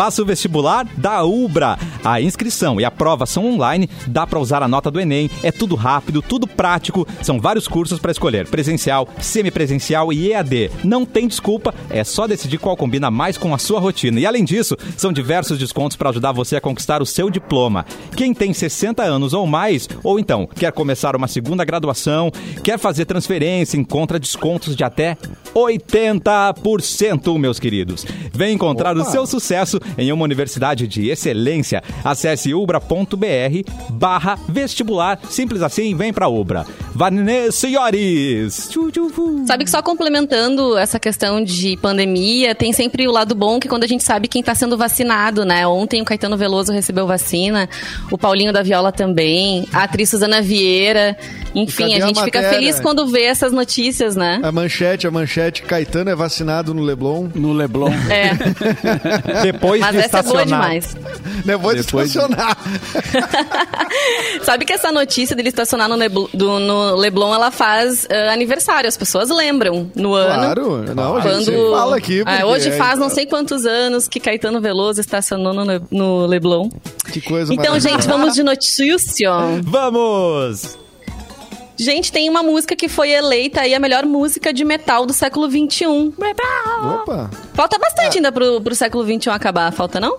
Faça o vestibular da Ubra. A inscrição e a prova são online, dá pra usar a nota do Enem, é tudo rápido, tudo prático, são vários cursos pra escolher, presencial, semipresencial e EAD. Não tem desculpa, é só decidir qual combina mais com a sua rotina. E além disso, são diversos descontos pra ajudar você a conquistar o seu diploma. Quem tem 60 anos ou mais, ou então quer começar uma segunda graduação, quer fazer transferência, encontra descontos de até 80%, meus queridos. Vem encontrar o seu sucesso em uma universidade de excelência. Acesse ubra.br barra vestibular. Simples assim, vem pra Ubra. Vanessa Iores. Tchu, tchu, fu. Sabe que só complementando essa questão de pandemia, tem sempre o lado bom que quando a gente sabe quem tá sendo vacinado, né? Ontem o Caetano Veloso recebeu vacina, o Paulinho da Viola também, a atriz Suzana Vieira. Enfim, a a gente fica feliz quando vê essas notícias, né? A manchete, a manchete, Caetano é vacinado no Leblon. No Leblon. É, Depois mas de essa é boa estacionar. demais. Vou Depois de- estacionar. Sabe que essa notícia dele estacionar no, Nebl- do- no Leblon, ela faz eh, aniversário. As pessoas lembram no ano. Claro, não, a gente Quando fala aqui. É, hoje é- faz não sei quantos anos que Caetano Veloso estacionou no, Le- no Leblon. Que coisa Então, gente, vamos de notícia. Vamos! Gente, tem uma música que foi eleita aí a melhor música de metal do século XXI. Metal! Opa! Falta É. bastante ainda pro, pro século XXI acabar, falta não?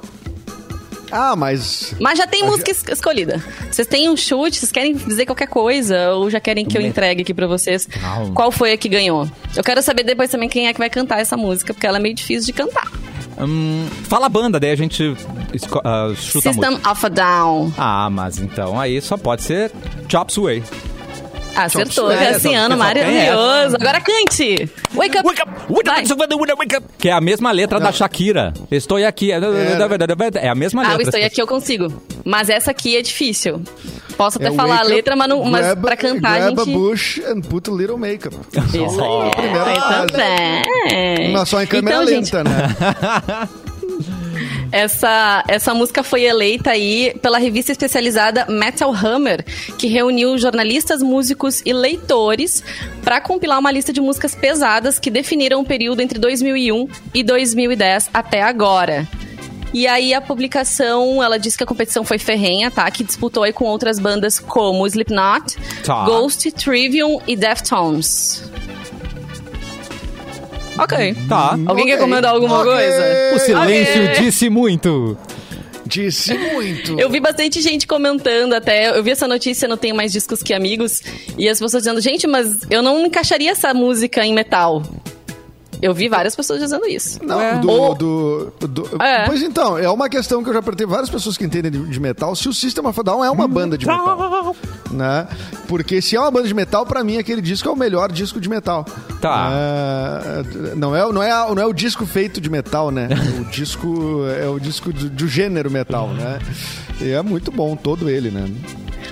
Ah, mas Mas já tem música es- escolhida. Vocês têm um chute, vocês querem dizer qualquer coisa ou já querem que eu entregue aqui pra vocês? Calma. Qual foi a que ganhou? Eu quero saber depois também quem é que vai cantar essa música, porque ela é meio difícil de cantar. Hum, fala a banda, daí a gente ah, chuta a música. System of a Down. Ah, mas então aí só pode ser Chop Suey. Acertou, Cassiano, tem maravilhoso. Agora cante! Wake up! Wake up, wake Vai. up, wake up. Que é a mesma letra da Shakira. Estou aqui. É, é a mesma Ah, letra. o Estou Aqui eu consigo. Mas essa aqui é difícil. Posso até é falar a letra, mas, não, mas grab- pra cantar a grab gente... a bush and put a little makeup. Isso aí, primeira eu fase. também. Mas só em câmera então, gente, lenta, né? Essa, essa música foi eleita aí pela revista especializada Metal Hammer, que reuniu jornalistas, músicos e leitores para compilar uma lista de músicas pesadas que definiram o período entre 2001 e 2010 até agora. E aí a publicação, ela disse que a competição foi ferrenha, tá? Que disputou aí com outras bandas como Slipknot, Tá. Ghost, Trivium e Deftones. Ok. Tá. Alguém quer Ok. comentar alguma Ok. coisa? O silêncio Ok. disse muito. Disse muito. Eu vi bastante gente comentando até. Eu vi essa notícia no Tenho Mais Discos Que Amigos. E as pessoas dizendo, gente, mas eu não encaixaria essa música em metal. Eu vi várias pessoas dizendo isso. Não, É. do, Ou- do, do- É. Pois então, é uma questão que eu já perguntei várias pessoas que entendem de, de metal, se o System of a Down é uma banda de metal, né? Porque se é uma banda de metal, pra mim aquele disco é o melhor disco de metal. Tá. É, não, é, não, é, não é o disco feito de metal, né? O disco é o disco do, do gênero metal, né? E é muito bom todo ele, né?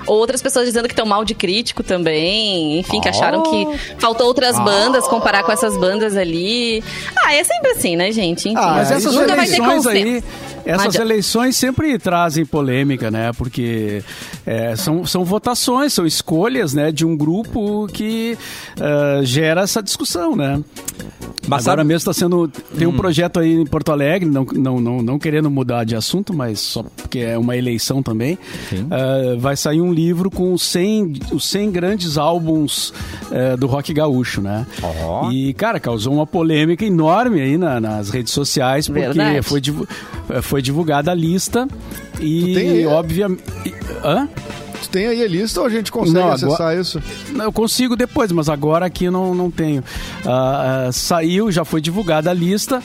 Outras pessoas dizendo que estão mal de crítico também. Enfim, que acharam que faltou outras bandas, comparar com essas bandas ali. Ah, é sempre assim, né, gente? Enfim, Ah, Mas É, essas isso nunca vai ter consenso. aí, Essas eleições sempre trazem polêmica, né? Porque é, são, são votações, são escolhas né, de um grupo que uh, gera essa discussão, né? Mas Agora sabe... mesmo está sendo. Tem um hum. projeto aí em Porto Alegre, não, não, não, não querendo mudar de assunto, mas só porque é uma eleição também. Uh, vai sair um livro com os 100, os 100 grandes álbuns uh, do rock gaúcho, né? Oh. E, cara, causou uma polêmica enorme aí na, nas redes sociais, porque foi, foi divulgada a lista e, obviamente. Hã? Tu tem aí a lista ou a gente consegue não, acessar agora, isso? Eu consigo depois, mas agora aqui não, não tenho. Uh, uh, saiu, já foi divulgada a lista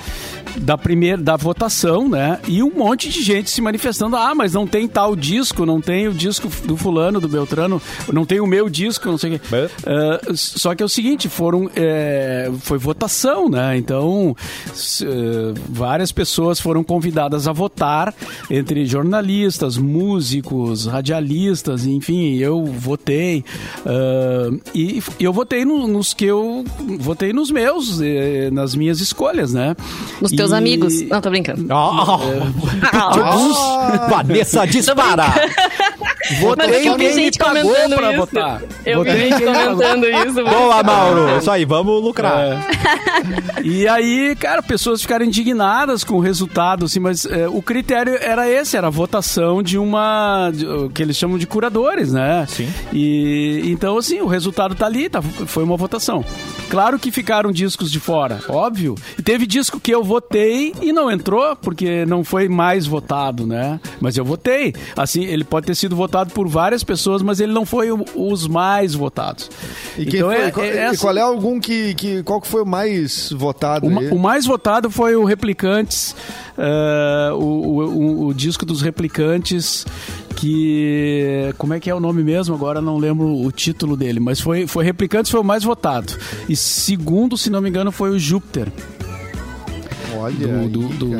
da primeira da votação, né? E um monte de gente se manifestando. Ah, mas não tem tal disco, não tem o disco do fulano, do Beltrano, não tem o meu disco, não sei o quê. Uh, só que é o seguinte, foram é, foi votação, né? Então uh, várias pessoas foram convidadas a votar entre jornalistas, músicos, radialistas, enfim, eu votei uh, e eu votei no, nos que eu votei nos meus, eh, nas minhas escolhas, né? Nos teus amigos. Não, tô brincando. Oh, oh. Vanessa dispara. Votei em quem gente me pagou pra isso. votar. Eu Votei vi gente comentando isso. Boa, Mauro. Isso aí, vamos lucrar. É. E aí, cara, pessoas ficaram indignadas com o resultado, assim, mas é, o critério era esse, era a votação de uma, de, que eles chamam de curadores, né? Sim. E, então, assim, o resultado tá ali, tá, foi uma votação. Claro que ficaram discos de fora, óbvio. E teve disco que eu votei e não entrou, porque não foi mais votado, né? Mas eu votei. Assim, ele pode ter sido votado por várias pessoas, mas ele não foi o, os mais votados. E, então, foi, é, qual, é qual é algum que, que. Qual que foi o mais votado? O, o mais votado foi o Replicantes, uh, o, o, o disco dos Replicantes que como é que é o nome mesmo? Agora não lembro o título dele, mas foi foi Replicantes foi o mais votado. E segundo, se não me engano, foi o Júpiter. Olha, do, do, do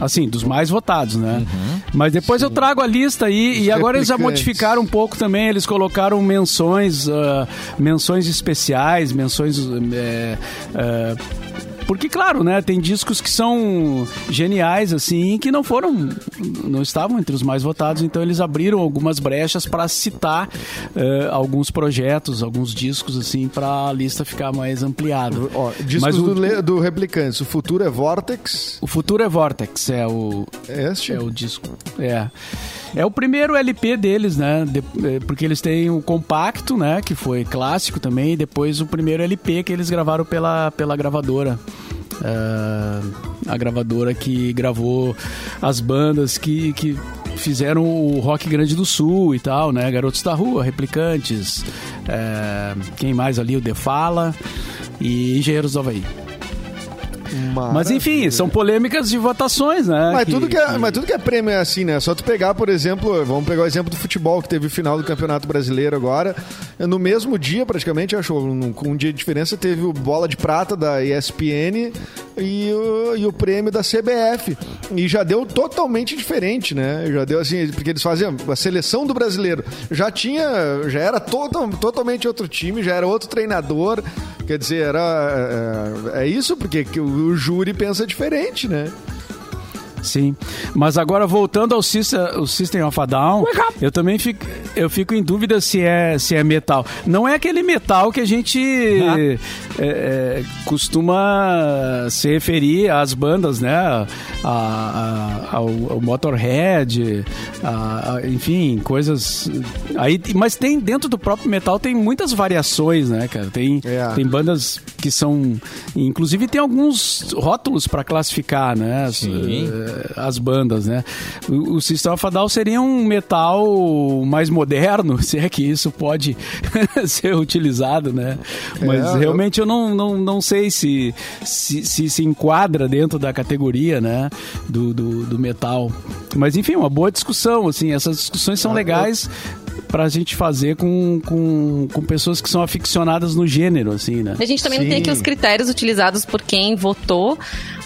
assim, dos mais votados, né? Uhum. Mas depois Sim. eu trago a lista aí e agora eles já modificaram um pouco também. Eles colocaram menções, uh, menções especiais, menções uh, uh, porque, claro, né, tem discos que são geniais, assim, que não foram, não estavam entre os mais votados, então eles abriram algumas brechas para citar uh, alguns projetos, alguns discos, assim, para a lista ficar mais ampliada. Ó, discos Mas o, do, do Replicantes, o Futuro é Vortex? O Futuro é Vortex, é o... É este? É o disco, é. É o primeiro LP deles, né? De, é, porque eles têm o compacto, né? Que foi clássico também, e depois o primeiro LP que eles gravaram pela, pela gravadora. Uh, a gravadora que gravou as bandas que, que fizeram o rock grande do sul e tal, né? Garotos da Rua, Replicantes, uh, quem mais ali? O Defala e Engenheiros do Havaí. Maravilha. Mas enfim, são polêmicas de votações, né? Mas, que, tudo que é, que... mas tudo que é prêmio é assim, né? Só tu pegar, por exemplo, vamos pegar o exemplo do futebol, que teve o final do Campeonato Brasileiro agora. No mesmo dia, praticamente, acho, com um dia de diferença, teve o Bola de Prata da ESPN e o, e o prêmio da CBF. E já deu totalmente diferente, né? Já deu assim, porque eles faziam a seleção do brasileiro. Já tinha, já era total, totalmente outro time, já era outro treinador. Quer dizer, era. É, é isso, porque o júri pensa diferente, né? Sim. Mas agora voltando ao System, o System of a Down, eu também fico, eu fico em dúvida se é, se é metal. Não é aquele metal que a gente ah. é, é, costuma se referir às bandas, né? A, a, ao, ao, Motorhead, a, enfim, coisas. Aí, mas tem dentro do próprio metal tem muitas variações, né, cara? Tem, é. tem bandas que são. Inclusive tem alguns rótulos para classificar, né? As, as bandas, né? O, o System of a Down seria um metal mais moderno, se é que isso pode ser utilizado, né? Mas é, realmente eu... eu não, não, não sei se se, se se enquadra dentro da categoria, né? Do, do, do metal. Mas enfim, uma boa discussão, assim, essas discussões são legais pra gente fazer com, com, com pessoas que são aficionadas no gênero, assim, né? A gente também Sim. não tem aqui os critérios utilizados por quem votou,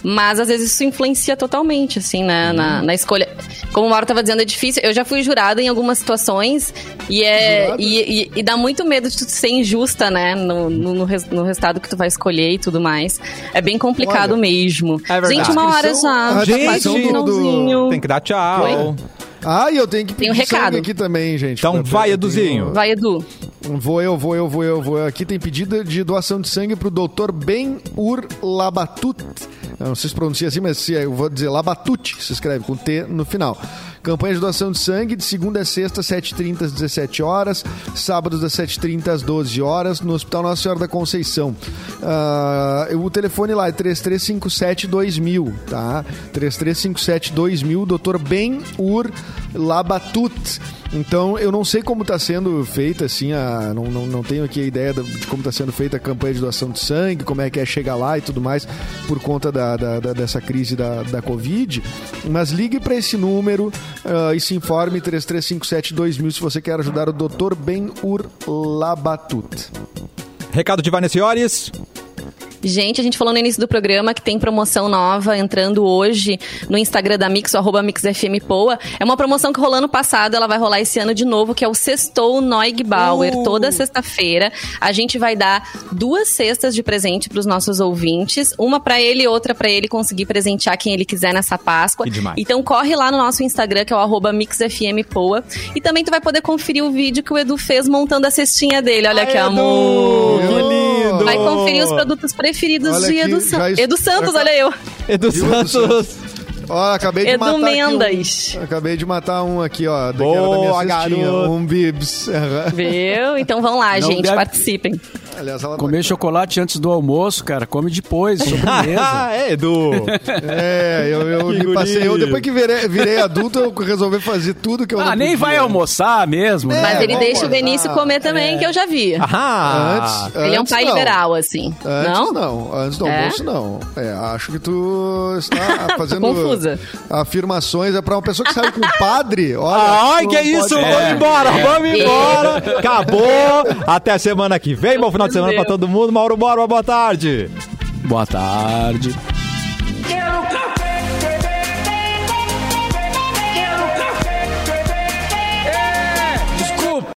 mas às vezes isso influencia totalmente, assim, né, na, na escolha. como o Mauro tava dizendo, é difícil. Eu já fui jurada em algumas situações e é e, e, e, dá muito medo de tu ser injusta, né? No, no, no, res, no, resultado que tu vai escolher e tudo mais. É bem complicado Olha, mesmo. É verdade. Gente, uma hora já. Gente, do... tem que dar tchau. Oi? Ah, e eu tenho que pedir tem um recado. aqui também, gente. Então vai, Eduzinho. Vai, Edu. Vou eu, vou eu, vou eu, vou eu. Aqui tem pedido de doação de sangue pro Dr. Ben Ur Labatut. Eu não sei se pronuncia assim, mas eu vou dizer Labatut, se escreve com T no final. Campanha de doação de sangue de segunda a sexta, 7h30 às 17 horas, sábados das 7h30 às 12 horas, no Hospital Nossa Senhora da Conceição. Uh, o telefone lá é 3357-2000, tá? 3357-2000, Dr. Ben Ur Labatut. Então, eu não sei como está sendo feita, assim, a, não, não, não tenho aqui a ideia de como está sendo feita a campanha de doação de sangue, como é que é chegar lá e tudo mais, por conta da, da, da dessa crise da, da Covid. Mas ligue para esse número uh, e se informe 3357-2000 se você quer ajudar o Dr. Ben Ur Labatut. Recado de Vanessa Iores. Gente, a gente falou no início do programa que tem promoção nova entrando hoje no Instagram da Mix, arroba MixFMPoa. É uma promoção que rolou ano passado, ela vai rolar esse ano de novo, que é o Sextou Noig Bauer. Uh. Toda sexta-feira a gente vai dar duas cestas de presente para os nossos ouvintes, uma para ele e outra para ele conseguir presentear quem ele quiser nessa Páscoa. Então corre lá no nosso Instagram, que é o arroba MixFMPoa. E também tu vai poder conferir o vídeo que o Edu fez montando a cestinha dele. Olha Ai, que amor! Que lindo! Vai conferir os produtos preferidos olha de Edu, San... Edu Santos, olha eu. Edu Santos. Ó, acabei de Edu matar Mendes. Um, acabei de matar um aqui, ó. Boa, da minha Um bibs. Viu? Então vão lá, Não gente, deve... participem. Aliás, ela Comer chocolate antes do almoço, cara, come depois, sobremesa. é, Edu. É, eu, eu me passei. Eu, depois que virei, virei, adulto, eu resolvi fazer tudo que eu Ah, nem podia. vai almoçar mesmo. É, Mas ele deixa o Benício comer também, é. que eu já vi. Ah, antes, ele é um pai não. liberal, assim. Antes não? não. Antes do é? almoço, não. É, acho que tu está fazendo confusa. afirmações. É pra uma pessoa que sai com o padre. Olha, Ai, que é isso? Vamos é. embora, vamos embora. Acabou. Até semana que vem. Bom final de semana para todo mundo. Mauro Borba, boa tarde. Boa tarde. Quero café!